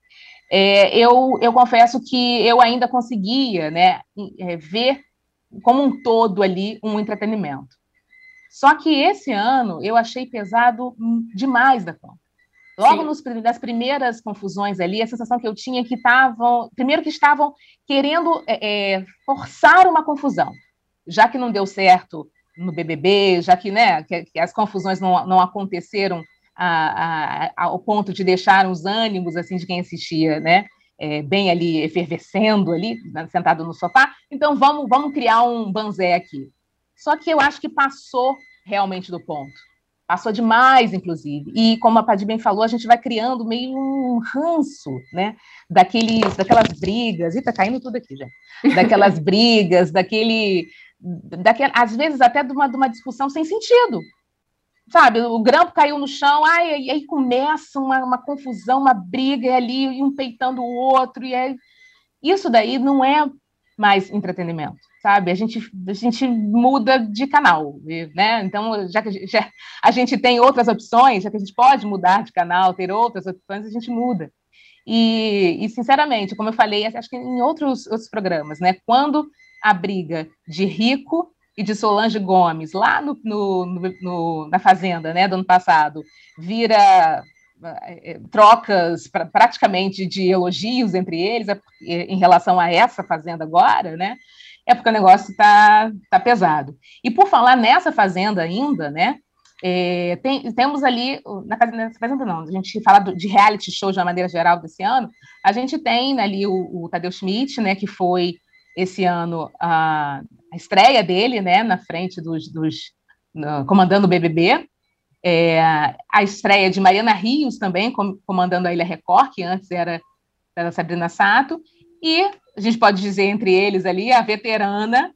é, eu, eu confesso que eu ainda conseguia, né, é, ver como um todo ali um entretenimento. Só que esse ano eu achei pesado demais da conta. Logo nos, nas primeiras confusões ali, a sensação que eu tinha é que estavam, primeiro que estavam querendo é, é, forçar uma confusão, já que não deu certo no BBB, já que, né, que, que as confusões não, não aconteceram a, a, ao ponto de deixar os ânimos assim de quem assistia, né, é, bem ali efervescendo ali, sentado no sofá. Então vamos, vamos criar um banzé aqui. Só que eu acho que passou realmente do ponto. Passou demais, inclusive. E como a Paty bem falou, a gente vai criando meio um ranço, né? Daqueles, daquelas brigas. E tá caindo tudo aqui, já. Daquelas brigas, daquele. Daquele, às vezes até de uma, de uma discussão sem sentido, sabe, o grampo caiu no chão, ai, e aí começa uma, uma confusão, uma briga ali, e um peitando o outro, e aí... Isso daí não é mais entretenimento, sabe? A gente, a gente muda de canal, né? Então, já que já, a gente tem outras opções, já que a gente pode mudar de canal, ter outras opções, a gente muda. E, e sinceramente, como eu falei, acho que em outros, outros programas, né? Quando a briga de rico e de Solange Gomes, lá no, no, no, na Fazenda, né, do ano passado, vira trocas pra, praticamente de elogios entre eles é em relação a essa Fazenda agora, né, é porque o negócio está tá pesado. E por falar nessa Fazenda ainda, né, é, tem, temos ali, na Fazenda não, a gente fala de reality show de uma maneira geral desse ano, a gente tem ali o, o Tadeu Schmidt, né, que foi esse ano a, a estreia dele, né, na frente dos, dos no, comandando o BBB, é, a estreia de Mariana Rios também com, comandando a Ilha Record, que antes era da Sabrina Sato, e a gente pode dizer entre eles ali a veterana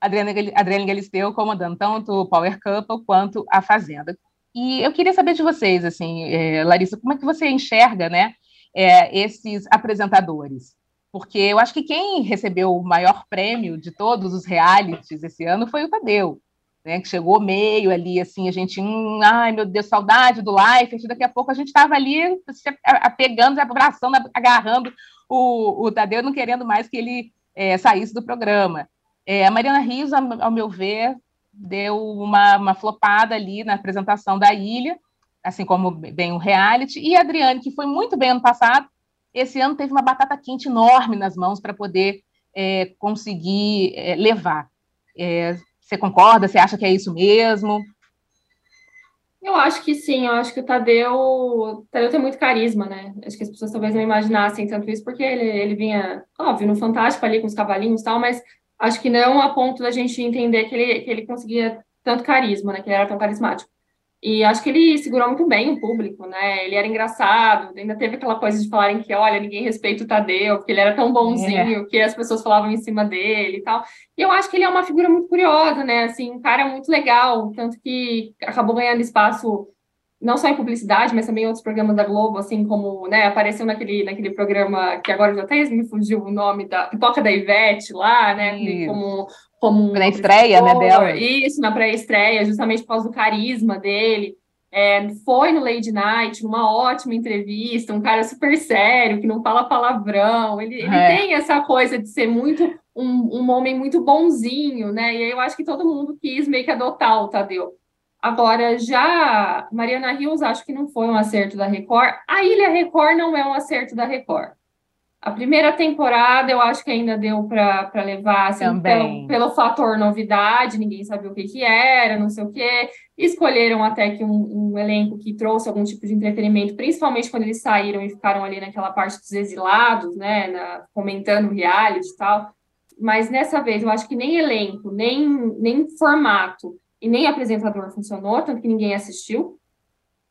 Adriana, Adriana Galisteu comandando tanto o Power Couple quanto a Fazenda. E eu queria saber de vocês, assim, é, Larissa, como é que você enxerga, né, é, esses apresentadores? porque eu acho que quem recebeu o maior prêmio de todos os realities esse ano foi o Tadeu, né, que chegou meio ali, assim, a gente, hum, ai meu Deus, saudade do live, daqui a pouco a gente estava ali se apegando, abraçando, agarrando o, o Tadeu, não querendo mais que ele é, saísse do programa. É, a Mariana Rios, ao meu ver, deu uma, uma flopada ali na apresentação da ilha, assim como bem o reality, e a Adriane, que foi muito bem ano passado, esse ano teve uma batata quente enorme nas mãos para poder é, conseguir é, levar. É, você concorda? Você acha que é isso mesmo? Eu acho que sim, eu acho que o Tadeu, o Tadeu tem muito carisma, né? Acho que as pessoas talvez não imaginassem tanto isso, porque ele, ele vinha, óbvio, no Fantástico ali com os cavalinhos e tal, mas acho que não a ponto da gente entender que ele, que ele conseguia tanto carisma, né? Que ele era tão carismático. E acho que ele segurou muito bem o público, né? Ele era engraçado, ainda teve aquela coisa de falarem que, olha, ninguém respeita o Tadeu, porque ele era tão bonzinho, é. que as pessoas falavam em cima dele e tal. E eu acho que ele é uma figura muito curiosa, né? Assim, um cara muito legal, tanto que acabou ganhando espaço não só em publicidade, mas também em outros programas da Globo, assim como, né, apareceu naquele, naquele programa que agora já até me fugiu o nome da Pipoca da Ivete lá, né, Isso. como como na estreia, né, dela. Isso, na pré-estreia, justamente por causa do carisma dele. É, foi no Lady Night, numa ótima entrevista, um cara super sério, que não fala palavrão. Ele, ele é. tem essa coisa de ser muito um, um homem muito bonzinho, né? E aí eu acho que todo mundo quis meio que adotar o Tadeu. Agora, já Mariana Rios, acho que não foi um acerto da Record. A Ilha Record não é um acerto da Record. A primeira temporada eu acho que ainda deu para levar assim, pelo, pelo, fator novidade, ninguém sabia o que, que era, não sei o quê. Escolheram até que um, um, elenco que trouxe algum tipo de entretenimento, principalmente quando eles saíram e ficaram ali naquela parte dos exilados, né? Na, comentando reality e tal. Mas nessa vez eu acho que nem elenco, nem, nem formato e nem apresentador funcionou, tanto que ninguém assistiu.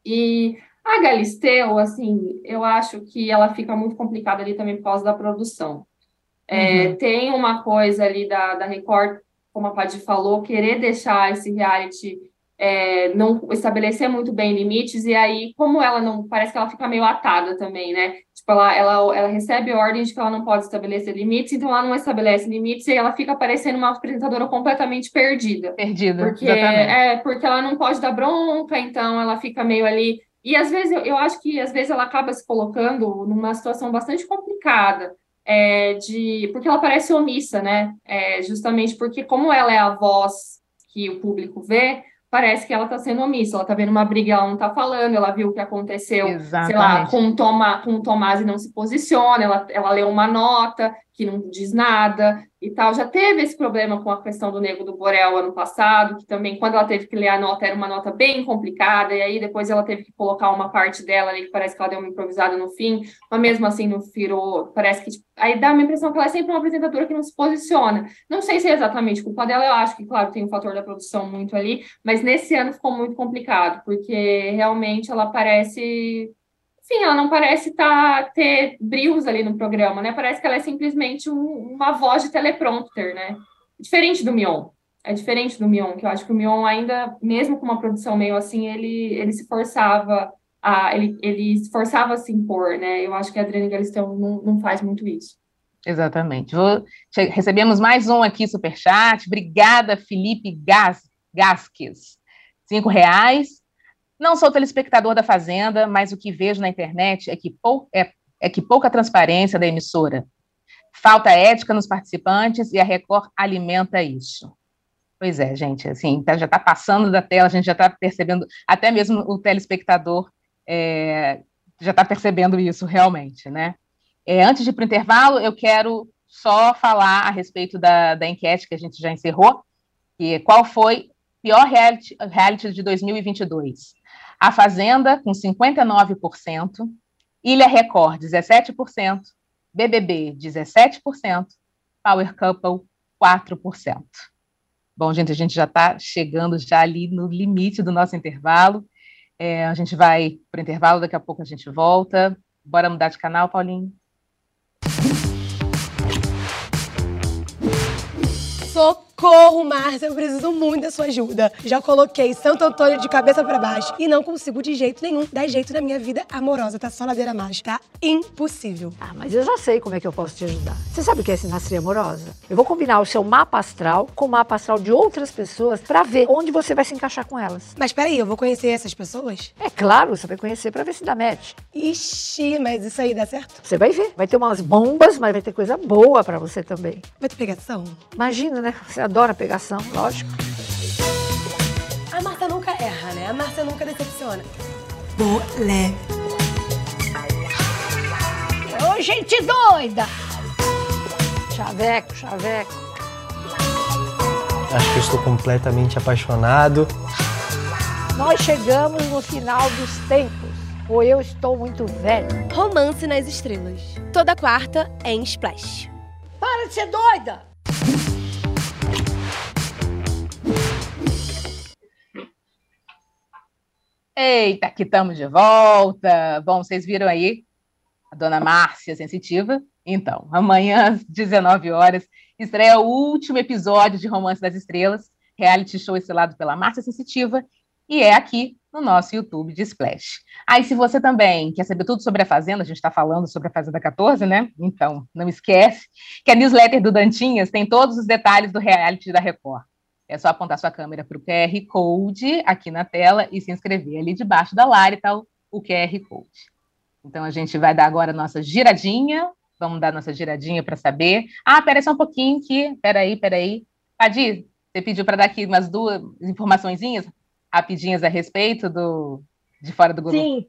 E a Galisteu, assim, eu acho que ela fica muito complicada ali também por causa da produção. É, uhum. Tem uma coisa ali da, da Record, como a Paty falou, querer deixar esse reality é, não estabelecer muito bem limites, e aí, como ela não. Parece que ela fica meio atada também, né? Tipo, ela, ela, ela recebe ordens de que ela não pode estabelecer limites, então ela não estabelece limites e ela fica parecendo uma apresentadora completamente perdida. Perdida. Porque, exatamente. é, porque ela não pode dar bronca, então ela fica meio ali. E às vezes eu, eu acho que às vezes ela acaba se colocando numa situação bastante complicada. É, de porque ela parece omissa, né? É, justamente porque como ela é a voz que o público vê, parece que ela está sendo omissa, ela está vendo uma briga, ela não está falando, ela viu o que aconteceu, Exatamente. sei lá, com o, Toma, com o Tomás e não se posiciona, ela, ela leu uma nota que não diz nada, e tal. Já teve esse problema com a questão do Nego do Borel ano passado, que também, quando ela teve que ler a nota, era uma nota bem complicada, e aí depois ela teve que colocar uma parte dela ali, que parece que ela deu uma improvisada no fim, mas mesmo assim não virou, parece que, tipo, aí dá uma impressão que ela é sempre uma apresentadora que não se posiciona. Não sei se é exatamente culpa dela, eu acho que, claro, tem o fator da produção muito ali, mas nesse ano ficou muito complicado, porque realmente ela parece Sim, ela não parece tá, ter brios ali no programa, né? Parece que ela é simplesmente um, uma voz de teleprompter, né? Diferente do Mion. É diferente do Mion, que eu acho que o Mion ainda, mesmo com uma produção meio assim, ele, ele se forçava a, ele, ele se forçava a se impor, né? Eu acho que a Adriana Galistão não, não faz muito isso. Exatamente. Vou, recebemos mais um aqui, superchat. Obrigada, Felipe Gas, Gasques. Cinco reais. Não sou telespectador da Fazenda, mas o que vejo na internet é que, pou, é, é que pouca transparência da emissora. Falta ética nos participantes e a Record alimenta isso. Pois é, gente, assim, tá, já está passando da tela, a gente já está percebendo, até mesmo o telespectador é, já está percebendo isso realmente, né? É, antes de ir para o intervalo, eu quero só falar a respeito da, da enquete que a gente já encerrou, que qual foi pior reality, reality de 2022? A Fazenda, com 59%, Ilha Record, 17%, BBB, 17%, Power Couple, 4%. Bom, gente, a gente já está chegando já ali no limite do nosso intervalo. É, a gente vai para o intervalo, daqui a pouco a gente volta. Bora mudar de canal, Paulinho? Socorro! Márcia, eu preciso muito da sua ajuda. Já coloquei Santo Antônio de cabeça para baixo e não consigo de jeito nenhum dar jeito na minha vida amorosa. Tá só ladeira mágica. Tá impossível. Ah, mas eu já sei como é que eu posso te ajudar. Você sabe o que é sinastria amorosa? Eu vou combinar o seu mapa astral com o mapa astral de outras pessoas para ver onde você vai se encaixar com elas. Mas peraí, eu vou conhecer essas pessoas? É claro, você vai conhecer para ver se dá match. Ixi, mas isso aí dá certo? Você vai ver. Vai ter umas bombas, mas vai ter coisa boa para você também. Vai ter pegação? Imagina, né? Você adora pegação, lógico. A Marta nunca erra, né? A Marta nunca decepciona. Leve. Ô, gente doida! Chaveco, chaveco. Acho que eu estou completamente apaixonado. Nós chegamos no final dos tempos. Ou eu estou muito velho. Romance nas Estrelas. Toda quarta em Splash. Para de ser doida! Eita, aqui estamos de volta. Bom, vocês viram aí a dona Márcia Sensitiva. Então, amanhã, às 19 horas, estreia o último episódio de Romance das Estrelas, reality show estrelado pela Márcia Sensitiva, e é aqui no nosso YouTube de Splash. Aí, se você também quer saber tudo sobre a Fazenda, a gente está falando sobre a Fazenda 14, né? Então, não esquece que a newsletter do Dantinhas tem todos os detalhes do reality da Record. É só apontar sua câmera para o QR Code aqui na tela e se inscrever. Ali debaixo da Lari está o, o QR Code. Então, a gente vai dar agora a nossa giradinha. Vamos dar nossa giradinha para saber. Ah, peraí só um pouquinho que... Peraí, peraí. Padir, você pediu para dar aqui umas duas informaçõezinhas rapidinhas a respeito do de fora do Google, Sim.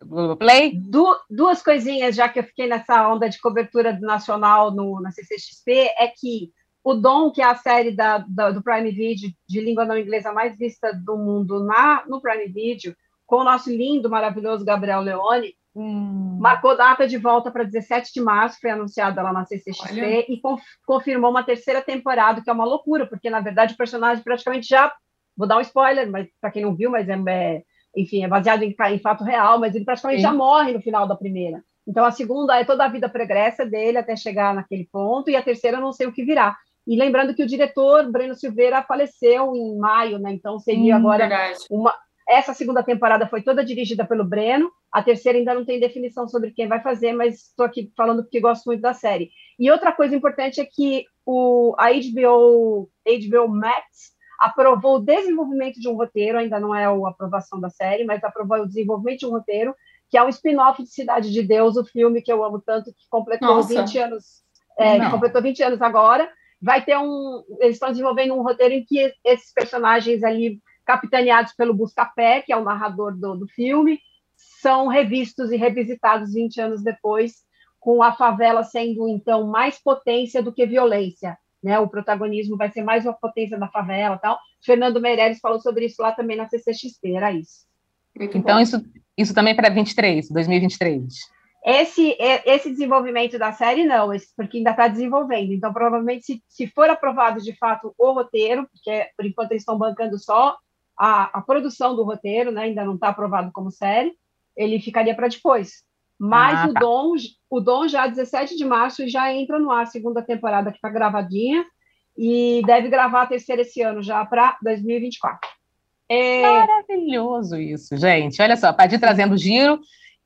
Du, duas coisinhas, já que eu fiquei nessa onda de cobertura do nacional no, na CCXP, é que o Dom, que é a série da, da, do Prime Video de língua não inglesa mais vista do mundo na, no Prime Video, com o nosso lindo, maravilhoso Gabriel Leone, hum. marcou data de volta para 17 de março, foi anunciada lá na CCXP, Olha. e conf, confirmou uma terceira temporada, que é uma loucura, porque, na verdade, o personagem praticamente já Vou dar um spoiler, mas para quem não viu, mas é, é, enfim, é baseado em, em, fato real, mas ele praticamente Sim. já morre no final da primeira. Então a segunda é toda a vida pregressa dele até chegar naquele ponto, e a terceira eu não sei o que virá. E lembrando que o diretor, Breno Silveira, faleceu em maio, né? Então seria hum, agora verdade. uma. Essa segunda temporada foi toda dirigida pelo Breno, a terceira ainda não tem definição sobre quem vai fazer, mas estou aqui falando porque gosto muito da série. E outra coisa importante é que o, a HBO, HBO Max aprovou o desenvolvimento de um roteiro, ainda não é a aprovação da série, mas aprovou o desenvolvimento de um roteiro, que é um spin-off de Cidade de Deus, o filme que eu amo tanto, que completou Nossa. 20 anos, é, que completou 20 anos agora. Vai ter um. Eles estão desenvolvendo um roteiro em que esses personagens ali, capitaneados pelo Buscapé, que é o narrador do, do filme, são revistos e revisitados 20 anos depois, com a favela sendo, então, mais potência do que violência né? O protagonismo vai ser mais uma potência da favela tal. Fernando Meirelles falou sobre isso lá também na CCXP, era isso. Muito então, isso, isso também para 23, 2023. Esse, esse desenvolvimento da série, não, porque ainda está desenvolvendo. Então, provavelmente, se, se for aprovado de fato o roteiro, porque por enquanto eles estão bancando só a, a produção do roteiro, né, ainda não está aprovado como série, ele ficaria para depois. Mas ah, tá. o, Dom, o Dom já 17 de março já entra no ar a segunda temporada que está gravadinha e deve gravar a terceira esse ano já para 2024. É... Maravilhoso isso, gente. Olha só, Padir trazendo giro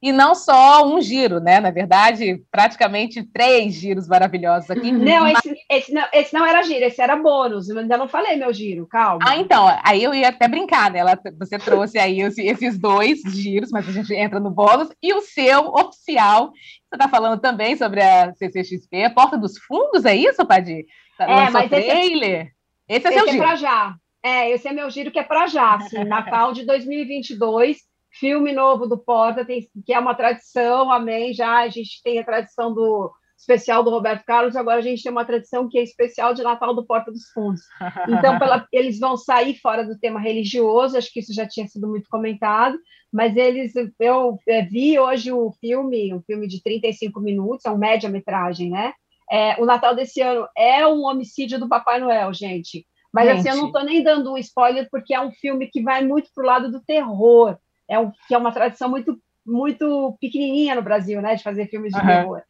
e não só um giro, né? Na verdade, praticamente três giros maravilhosos aqui. Não, mas... esse, esse, não, esse não era giro, esse era bônus. Eu ainda não falei meu giro, calma. Ah, então, aí eu ia até brincar, né? Ela, você trouxe aí esses dois giros, mas a gente entra no bônus. E o seu oficial, você está falando também sobre a CCXP, a Porta dos Fundos, é isso, Padir? Tá, é, mas trailer? Esse, esse é esse seu é giro. É para já. É, esse é meu giro que é para já, assim, Natal de 2022 filme novo do Porta, tem, que é uma tradição, amém, já a gente tem a tradição do especial do Roberto Carlos, agora a gente tem uma tradição que é especial de Natal do Porta dos Fundos. Então, pela, eles vão sair fora do tema religioso, acho que isso já tinha sido muito comentado, mas eles, eu é, vi hoje o filme, um filme de 35 minutos, é um média-metragem, né? É, o Natal desse ano é um homicídio do Papai Noel, gente. Mas gente. assim, eu não estou nem dando um spoiler, porque é um filme que vai muito para o lado do terror é um, que é uma tradição muito muito pequenininha no Brasil, né, de fazer filmes de uhum. terror.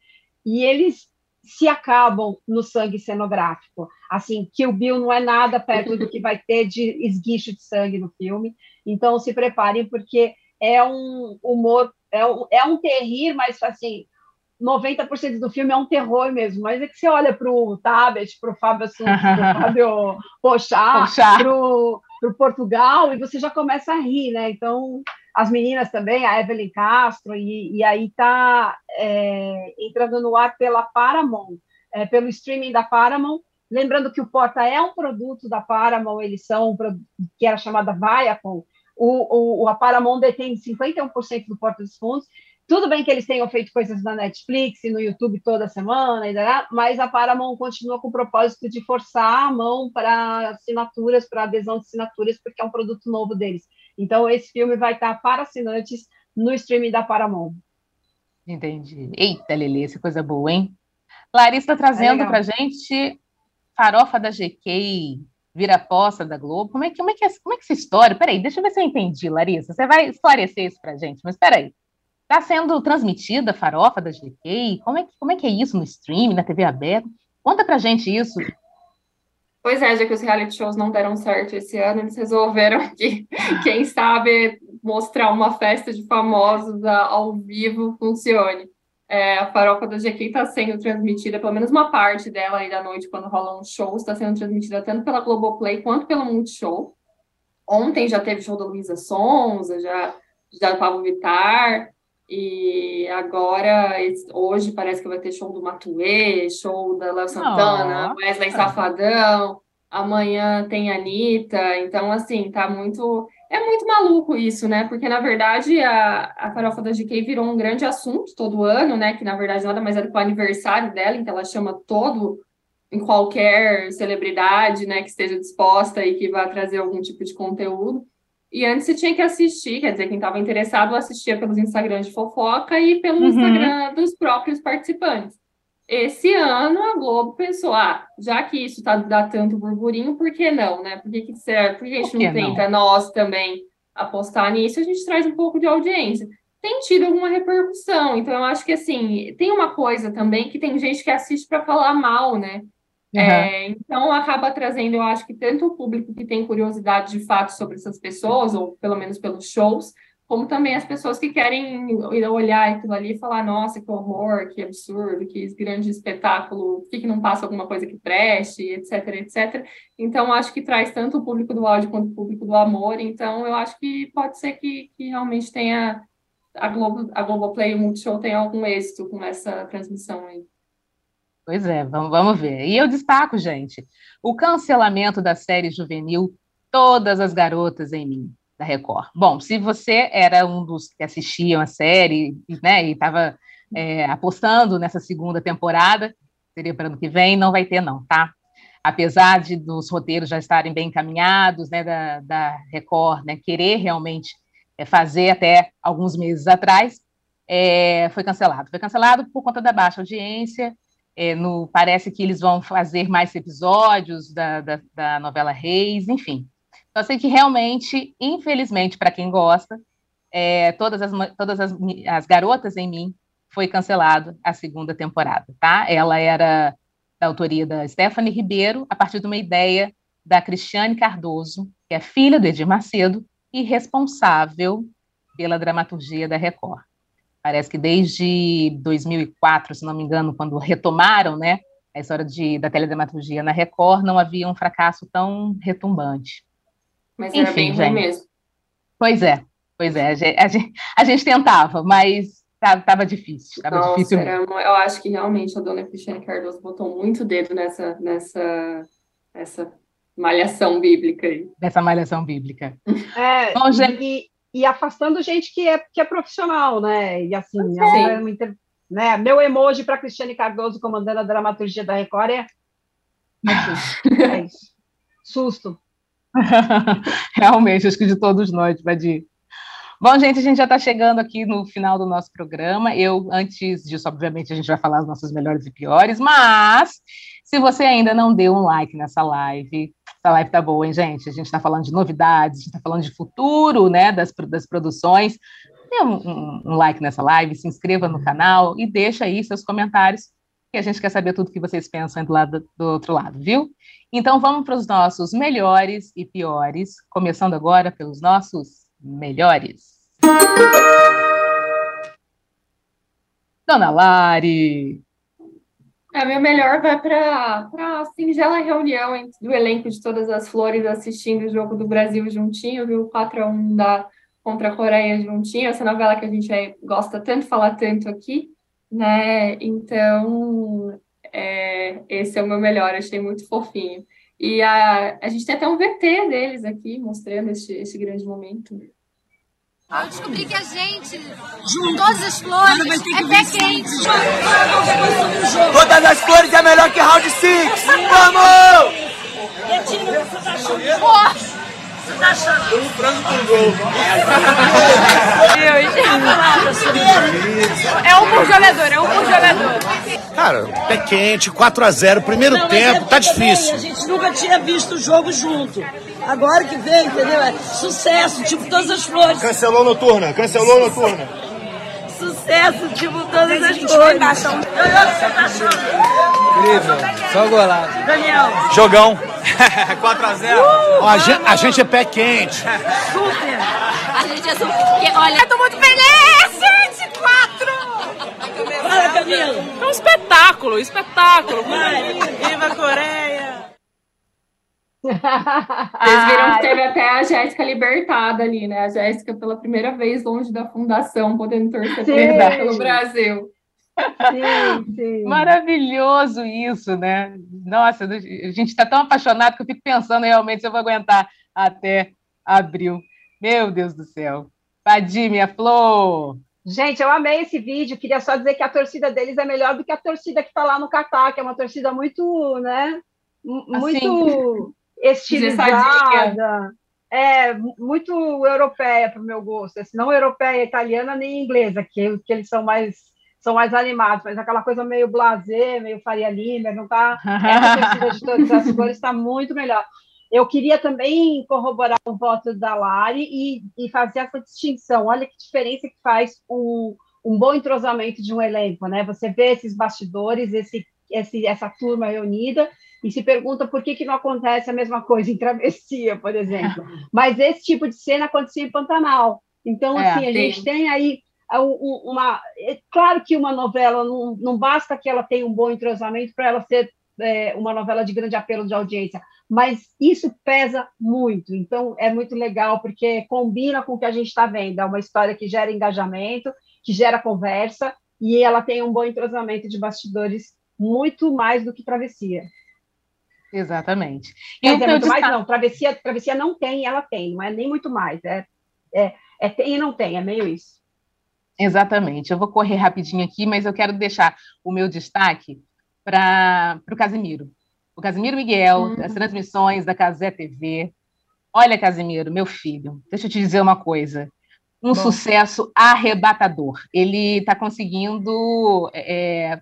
E eles se acabam no sangue cenográfico. Assim, que o Bill não é nada perto do que vai ter de esguicho de sangue no filme. Então, se preparem, porque é um humor, é um, é um terrir, mas assim, 90% do filme é um terror mesmo. Mas é que você olha para o Tabet, para o Fábio Assunto, para o Fábio Pochá, para o Portugal, e você já começa a rir, né? Então, as meninas também, a Evelyn Castro, e, e aí está é, entrando no ar pela Paramount, é, pelo streaming da Paramount. Lembrando que o Porta é um produto da Paramount, eles são, que era chamada Viacom, o, o, a Paramount detém 51% do Porta dos Fundos, tudo bem que eles tenham feito coisas na Netflix e no YouTube toda semana, mas a Paramount continua com o propósito de forçar a mão para assinaturas, para adesão de assinaturas, porque é um produto novo deles. Então, esse filme vai estar para assinantes no streaming da Paramount. Entendi. Eita, Lili, essa coisa boa, hein? Larissa está trazendo é para gente farofa da GK, vira-posta da Globo. Como é, que, como, é que é, como é que é essa história? Peraí, deixa eu ver se eu entendi, Larissa. Você vai esclarecer isso para gente, mas peraí. Está sendo transmitida a farofa da GK? Como é, que, como é que é isso no streaming, na TV aberta? Conta para gente isso. Pois é, já que os reality shows não deram certo esse ano, eles resolveram que, quem sabe, mostrar uma festa de famosos ao vivo funcione. É, a farofa da GQ está sendo transmitida, pelo menos uma parte dela aí da noite, quando rolam um shows, está sendo transmitida tanto pela Globoplay quanto pela Multishow. Ontem já teve show da Luísa Sonza, já, já Pablo Vittar, e agora, hoje parece que vai ter show do Matuê, show da Léo Santana, oh. Wesley Safadão, amanhã tem Anitta, então assim, tá muito. É muito maluco isso, né? Porque, na verdade, a, a farofa da GK virou um grande assunto todo ano, né? Que, na verdade, nada mais é do que o aniversário dela, em que ela chama todo, em qualquer celebridade, né, que esteja disposta e que vá trazer algum tipo de conteúdo. E antes você tinha que assistir, quer dizer, quem estava interessado assistia pelos Instagrams de fofoca e pelo uhum. Instagram dos próprios participantes. Esse ano a Globo pensou, ah, já que isso tá, dá tanto burburinho, por que não, né? Por que, que, serve? Por que a gente não tenta não? nós também apostar nisso? A gente traz um pouco de audiência. Tem tido alguma repercussão, então eu acho que assim, tem uma coisa também que tem gente que assiste para falar mal, né? Uhum. É, então acaba trazendo, eu acho que tanto o público que tem curiosidade de fato sobre essas pessoas, ou pelo menos pelos shows, como também as pessoas que querem olhar aquilo ali e falar, nossa, que horror, que absurdo, que grande espetáculo, por que, que não passa alguma coisa que preste, etc, etc. Então, acho que traz tanto o público do áudio quanto o público do amor, então eu acho que pode ser que, que realmente tenha a Globo, a Globoplay e o Multishow tenha algum êxito com essa transmissão aí. Pois é, vamos, vamos ver. E eu destaco, gente, o cancelamento da série juvenil Todas as Garotas em Mim da Record. Bom, se você era um dos que assistiam a série né, e estava é, apostando nessa segunda temporada, seria para ano que vem, não vai ter, não, tá? Apesar de dos roteiros já estarem bem encaminhados, né, da, da Record, né, querer realmente é, fazer até alguns meses atrás, é, foi cancelado. Foi cancelado por conta da baixa audiência. É, no, parece que eles vão fazer mais episódios da, da, da novela Reis, enfim. Só sei que realmente, infelizmente, para quem gosta, é, todas, as, todas as, as garotas em mim foi cancelado a segunda temporada, tá? Ela era da autoria da Stephanie Ribeiro, a partir de uma ideia da Cristiane Cardoso, que é filha do Edir Macedo e responsável pela dramaturgia da Record. Parece que desde 2004, se não me engano, quando retomaram, né, a história de, da teledramaturgia na Record, não havia um fracasso tão retumbante. Mas Enfim, era bem ruim mesmo. Pois é, pois é. A gente, a gente, a gente tentava, mas estava difícil. Tava Nossa, difícil era, eu acho que realmente a dona Cristiane Cardoso botou muito dedo nessa, nessa, nessa malhação bíblica aí. Nessa malhação bíblica. É, Bom, gente... e, afastando gente que é, que é profissional, né? E assim, é uma, né? meu emoji para Cristiane Cardoso comandando a dramaturgia da Record é, é isso. Susto. Realmente, acho que de todos nós, Vadir. Bom, gente, a gente já está chegando aqui no final do nosso programa. Eu, antes disso, obviamente, a gente vai falar as nossas melhores e piores, mas se você ainda não deu um like nessa live, essa live tá boa, hein, gente? A gente está falando de novidades, a gente está falando de futuro, né, das, das produções. Dê um, um, like nessa live, se inscreva no canal e deixa aí seus comentários, que a gente quer saber tudo que vocês pensam do, lado, do outro lado, viu? Então vamos para os nossos melhores e piores, começando agora pelos nossos melhores. Dona Lari. É, meu melhor vai para a singela reunião do elenco de todas as flores assistindo o jogo do Brasil juntinho, viu? 4 a 1 da, contra a Coreia juntinho, essa novela que a gente gosta tanto, falar tanto aqui, né? Então, é, esse é o meu melhor, achei muito fofinho. E a, a gente tem até um VT deles aqui, mostrando esse, esse grande momento. Eu descobri que a gente, junto todas as flores, é pé quente. Todas as flores é melhor que round 6. Vamos! Porra! tá achando? Um frango com gol. É um por jogador, é um por jogador. Cara, pé quente, 4x0, primeiro Não, tempo, é tá difícil. A gente nunca tinha visto o jogo junto. Agora que vem, entendeu? É sucesso, tipo todas as flores. Cancelou noturna, cancelou noturna. Sucesso, tipo todas as. Tá Incrível, só golaço. Daniel. Jogão. 4x0. Uh, a, gente, a gente é pé quente. Super. A gente é super. Olha, eu tô muito feliz, gente. 4. Fala, Camila. É um espetáculo, espetáculo. Vai, viva a Coreia. Vocês viram que teve até a Jéssica libertada ali, né? A Jéssica, pela primeira vez, longe da fundação, podendo torcer pelo Brasil. Sim, sim. Maravilhoso isso, né? Nossa, a gente está tão apaixonado que eu fico pensando realmente se eu vou aguentar até abril. Meu Deus do céu. Padim, minha flor. Gente, eu amei esse vídeo. Queria só dizer que a torcida deles é melhor do que a torcida que está lá no Catar, que é uma torcida muito, né? Muito assim, estilizada. É, muito europeia para o meu gosto. Assim, não europeia, italiana nem inglesa, que, que eles são mais são mais animados, mas aquela coisa meio blazer, meio Faria Lima, não tá. Essa de todas as cores está muito melhor. Eu queria também corroborar o voto da Lari e, e fazer essa distinção. Olha que diferença que faz um, um bom entrosamento de um elenco, né? Você vê esses bastidores, esse, esse, essa turma reunida e se pergunta por que, que não acontece a mesma coisa em Travessia, por exemplo. Mas esse tipo de cena acontecia em Pantanal. Então, é, assim, a tem. gente tem aí uma. É claro que uma novela não, não basta que ela tenha um bom entrosamento para ela ser é, uma novela de grande apelo de audiência, mas isso pesa muito. Então é muito legal porque combina com o que a gente está vendo. É uma história que gera engajamento, que gera conversa e ela tem um bom entrosamento de bastidores muito mais do que travessia. Exatamente. E é, muito mais não. Travessia, travessia não tem, ela tem. Não é nem muito mais. É, é, é tem e não tem. É meio isso. Exatamente. Eu vou correr rapidinho aqui, mas eu quero deixar o meu destaque para o Casimiro. O Casimiro Miguel, as transmissões da Casé TV. Olha, Casimiro, meu filho, deixa eu te dizer uma coisa. Um Bom. sucesso arrebatador. Ele está conseguindo é,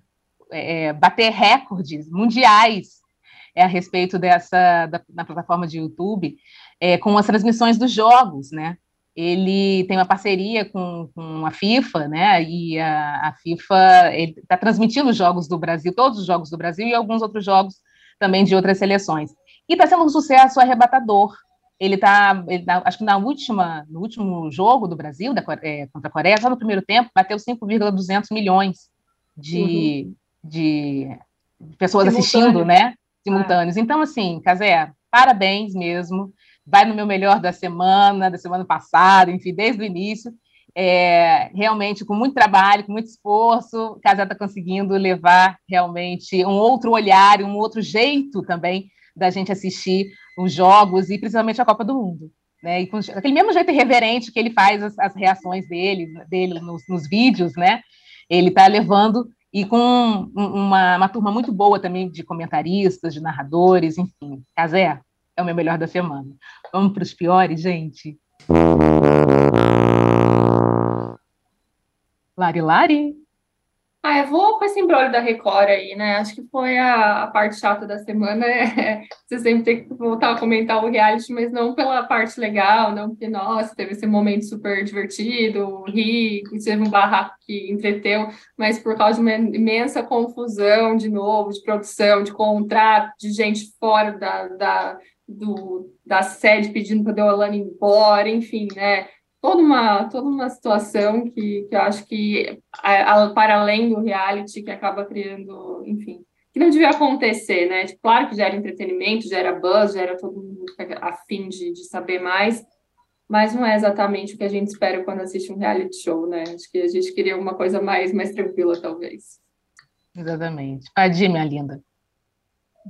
é, bater recordes mundiais é, a respeito dessa da, da plataforma de YouTube é, com as transmissões dos jogos, né? ele tem uma parceria com, com a FIFA, né? E a, a FIFA está transmitindo os jogos do Brasil, todos os jogos do Brasil e alguns outros jogos também de outras seleções. E está sendo um sucesso arrebatador. Ele está, tá, acho que na última, no último jogo do Brasil da, é, contra a Coreia, só no primeiro tempo, bateu 5,200 milhões de, uhum. de pessoas assistindo, né? Simultâneos. Ah. Então, assim, Casé, parabéns mesmo vai no meu melhor da semana, da semana passada, enfim, desde o início. É, realmente, com muito trabalho, com muito esforço, o Casal está conseguindo levar realmente um outro olhar, um outro jeito também da gente assistir os jogos e principalmente a Copa do Mundo. Né? E com aquele mesmo jeito irreverente que ele faz as, as reações dele, dele nos, nos vídeos, né? Ele está levando e com uma, uma turma muito boa também de comentaristas, de narradores, enfim. Casé, é o meu melhor da semana. Vamos para os piores, gente? Lari Lari? Ah, eu vou com esse embrolho da Record aí, né? Acho que foi a, a parte chata da semana. É, você sempre tem que voltar a comentar o reality, mas não pela parte legal, não porque, nossa, teve esse momento super divertido, ri, teve um barraco que entreteu, mas por causa de uma imensa confusão, de novo, de produção, de contrato, de gente fora da, da do, da sede pedindo para a Deolane ir embora, enfim, né? Toda uma, toda uma situação que, que eu acho que, a, a, para além do reality, que acaba criando, enfim, que não devia acontecer, né? Tipo, claro que gera entretenimento, gera buzz, gera todo mundo afim de, de saber mais, mas não é exatamente o que a gente espera quando assiste um reality show, né? Acho que a gente queria uma coisa mais, mais tranquila, talvez. Exatamente. Padir, minha linda.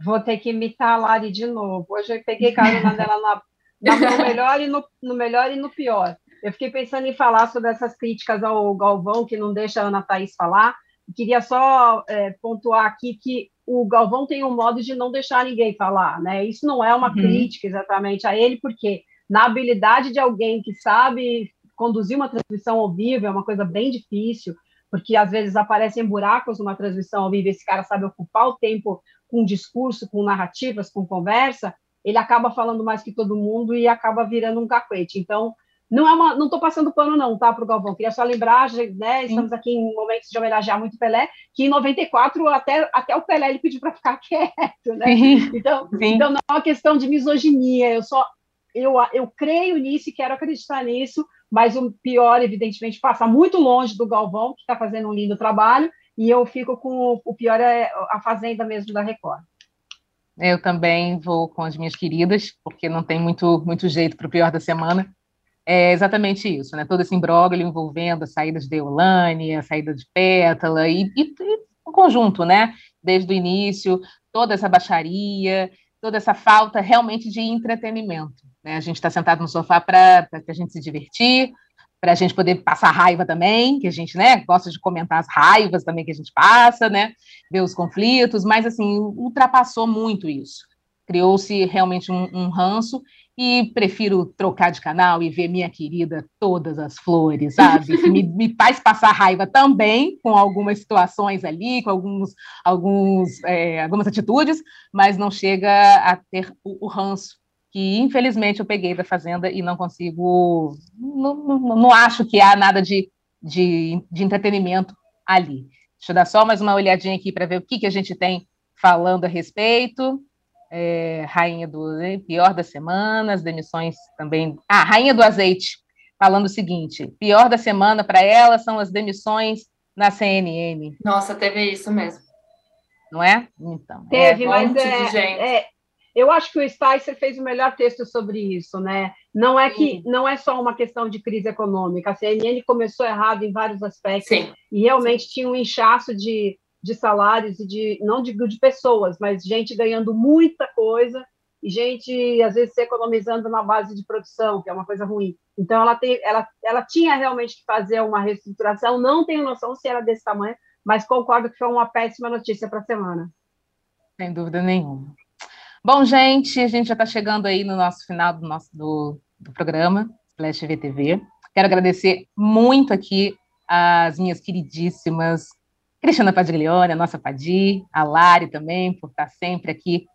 Vou ter que imitar a Lari de novo. Hoje eu peguei carona dela na, na, no, melhor e no, no melhor e no pior. Eu fiquei pensando em falar sobre essas críticas ao Galvão, que não deixa a Ana Thaís falar. Queria só é, pontuar aqui que o Galvão tem um modo de não deixar ninguém falar, né? Isso não é uma uhum. crítica exatamente a ele, porque na habilidade de alguém que sabe conduzir uma transmissão ao vivo é uma coisa bem difícil, porque às vezes aparecem buracos numa transmissão ao vivo, esse cara sabe ocupar o tempo com discurso, com narrativas, com conversa, ele acaba falando mais que todo mundo e acaba virando um cacuete. Então, não é uma, não estou passando pano não, tá, para o Galvão. Queria só lembrar, né? Estamos aqui em momentos de homenagear muito Pelé, que em 94 até, até o Pelé ele pediu para ficar quieto, né? Então, então não é uma questão de misoginia. Eu só eu, eu creio nisso e quero acreditar nisso, mas o pior, evidentemente, passa muito longe do Galvão, que está fazendo um lindo trabalho, e eu fico com o, o pior é a Fazenda mesmo da Record. Eu também vou com as minhas queridas, porque não tem muito, muito jeito para o pior da semana é exatamente isso, né? Todo esse imbróglio envolvendo a saída de Deolane, a saída de Pétala e, e, e o conjunto, né? Desde o início, toda essa baixaria, toda essa falta realmente de entretenimento. Né? A gente está sentado no sofá para a gente se divertir, para a gente poder passar raiva também, que a gente né, gosta de comentar as raivas também que a gente passa, né? Ver os conflitos, mas assim, ultrapassou muito isso. Criou-se realmente um, um ranço e prefiro trocar de canal e ver minha querida todas as flores, sabe? Me, me faz passar raiva também com algumas situações ali, com alguns, alguns, é, algumas atitudes, mas não chega a ter o, o, ranço que infelizmente eu peguei da Fazenda e não consigo, não, não, não acho que há nada de, de, de entretenimento ali. Deixa eu dar só mais uma olhadinha aqui para ver o que, que a gente tem falando a respeito é, rainha do pior da semana, as demissões também. Ah, rainha do azeite, falando o seguinte: pior da semana para ela são as demissões na CNN. Nossa, teve isso mesmo. Não é? Então. Teve, é, mas é, é, eu acho que o Spicer fez o melhor texto sobre isso, né? Não é que não é só uma questão de crise econômica. A CNN começou errado em vários aspectos Sim. e realmente tinha um inchaço de de salários e de não de pessoas, mas gente ganhando muita coisa e gente às vezes se economizando na base de produção, que é uma coisa ruim. Então ela tem, ela, ela tinha realmente que fazer uma reestruturação. Não tenho noção se era desse tamanho, mas concordo que foi uma péssima notícia para a semana. Sem dúvida nenhuma. Bom, gente, a gente já está chegando aí no nosso final do nosso do, do programa Splash VTV. Quero agradecer muito aqui as minhas queridíssimas Cristina Padiglione, a nossa Padi, a Lari também, por estar sempre aqui,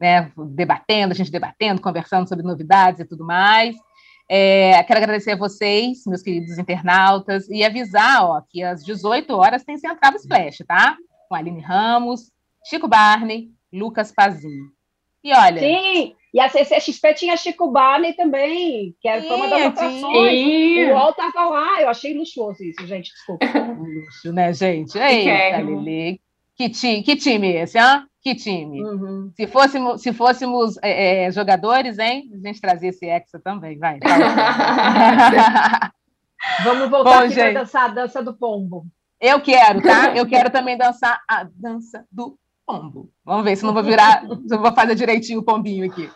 né, debatendo, a gente debatendo, conversando sobre novidades e tudo mais. É, quero agradecer a vocês, meus queridos internautas, e avisar ó, que às 18 horas tem Central Splash, tá? Com Aline Ramos, Chico Barney, Lucas Pazinho. E olha. Sim, e a CCXP tinha Chico Barney também, que era uma das atrações. O UOL estava lá, eu achei luxuoso isso, gente, desculpa. Luxo, né, gente? Eita, Lili. Que, ti, que time esse, hã? Que time. Uhum. Se fôssemos, se fôssemos é, é, jogadores, hein? A gente trazia esse Hexa também, vai. Vamos voltar Bom, aqui para dançar a dança do pombo. Eu quero, tá? Eu quero também dançar a dança do pombo. Vamos ver se não vou virar, se eu vou fazer direitinho o pombinho aqui.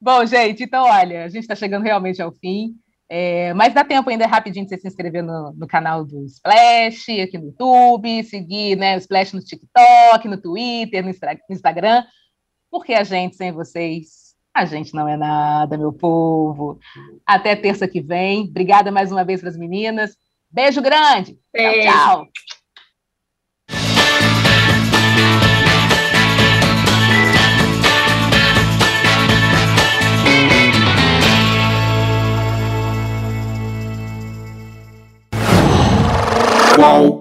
Bom, gente, então olha, a gente está chegando realmente ao fim. É, mas dá tempo ainda rapidinho de você se inscrever no, no, canal do Splash, aqui no YouTube, seguir né, o Splash no TikTok, no Twitter, no, no Instagram, porque a gente, sem vocês, a gente não é nada, meu povo. Até terça que vem. Obrigada mais uma vez para as meninas. Beijo grande. Beijo. Tchau, tchau. Qual?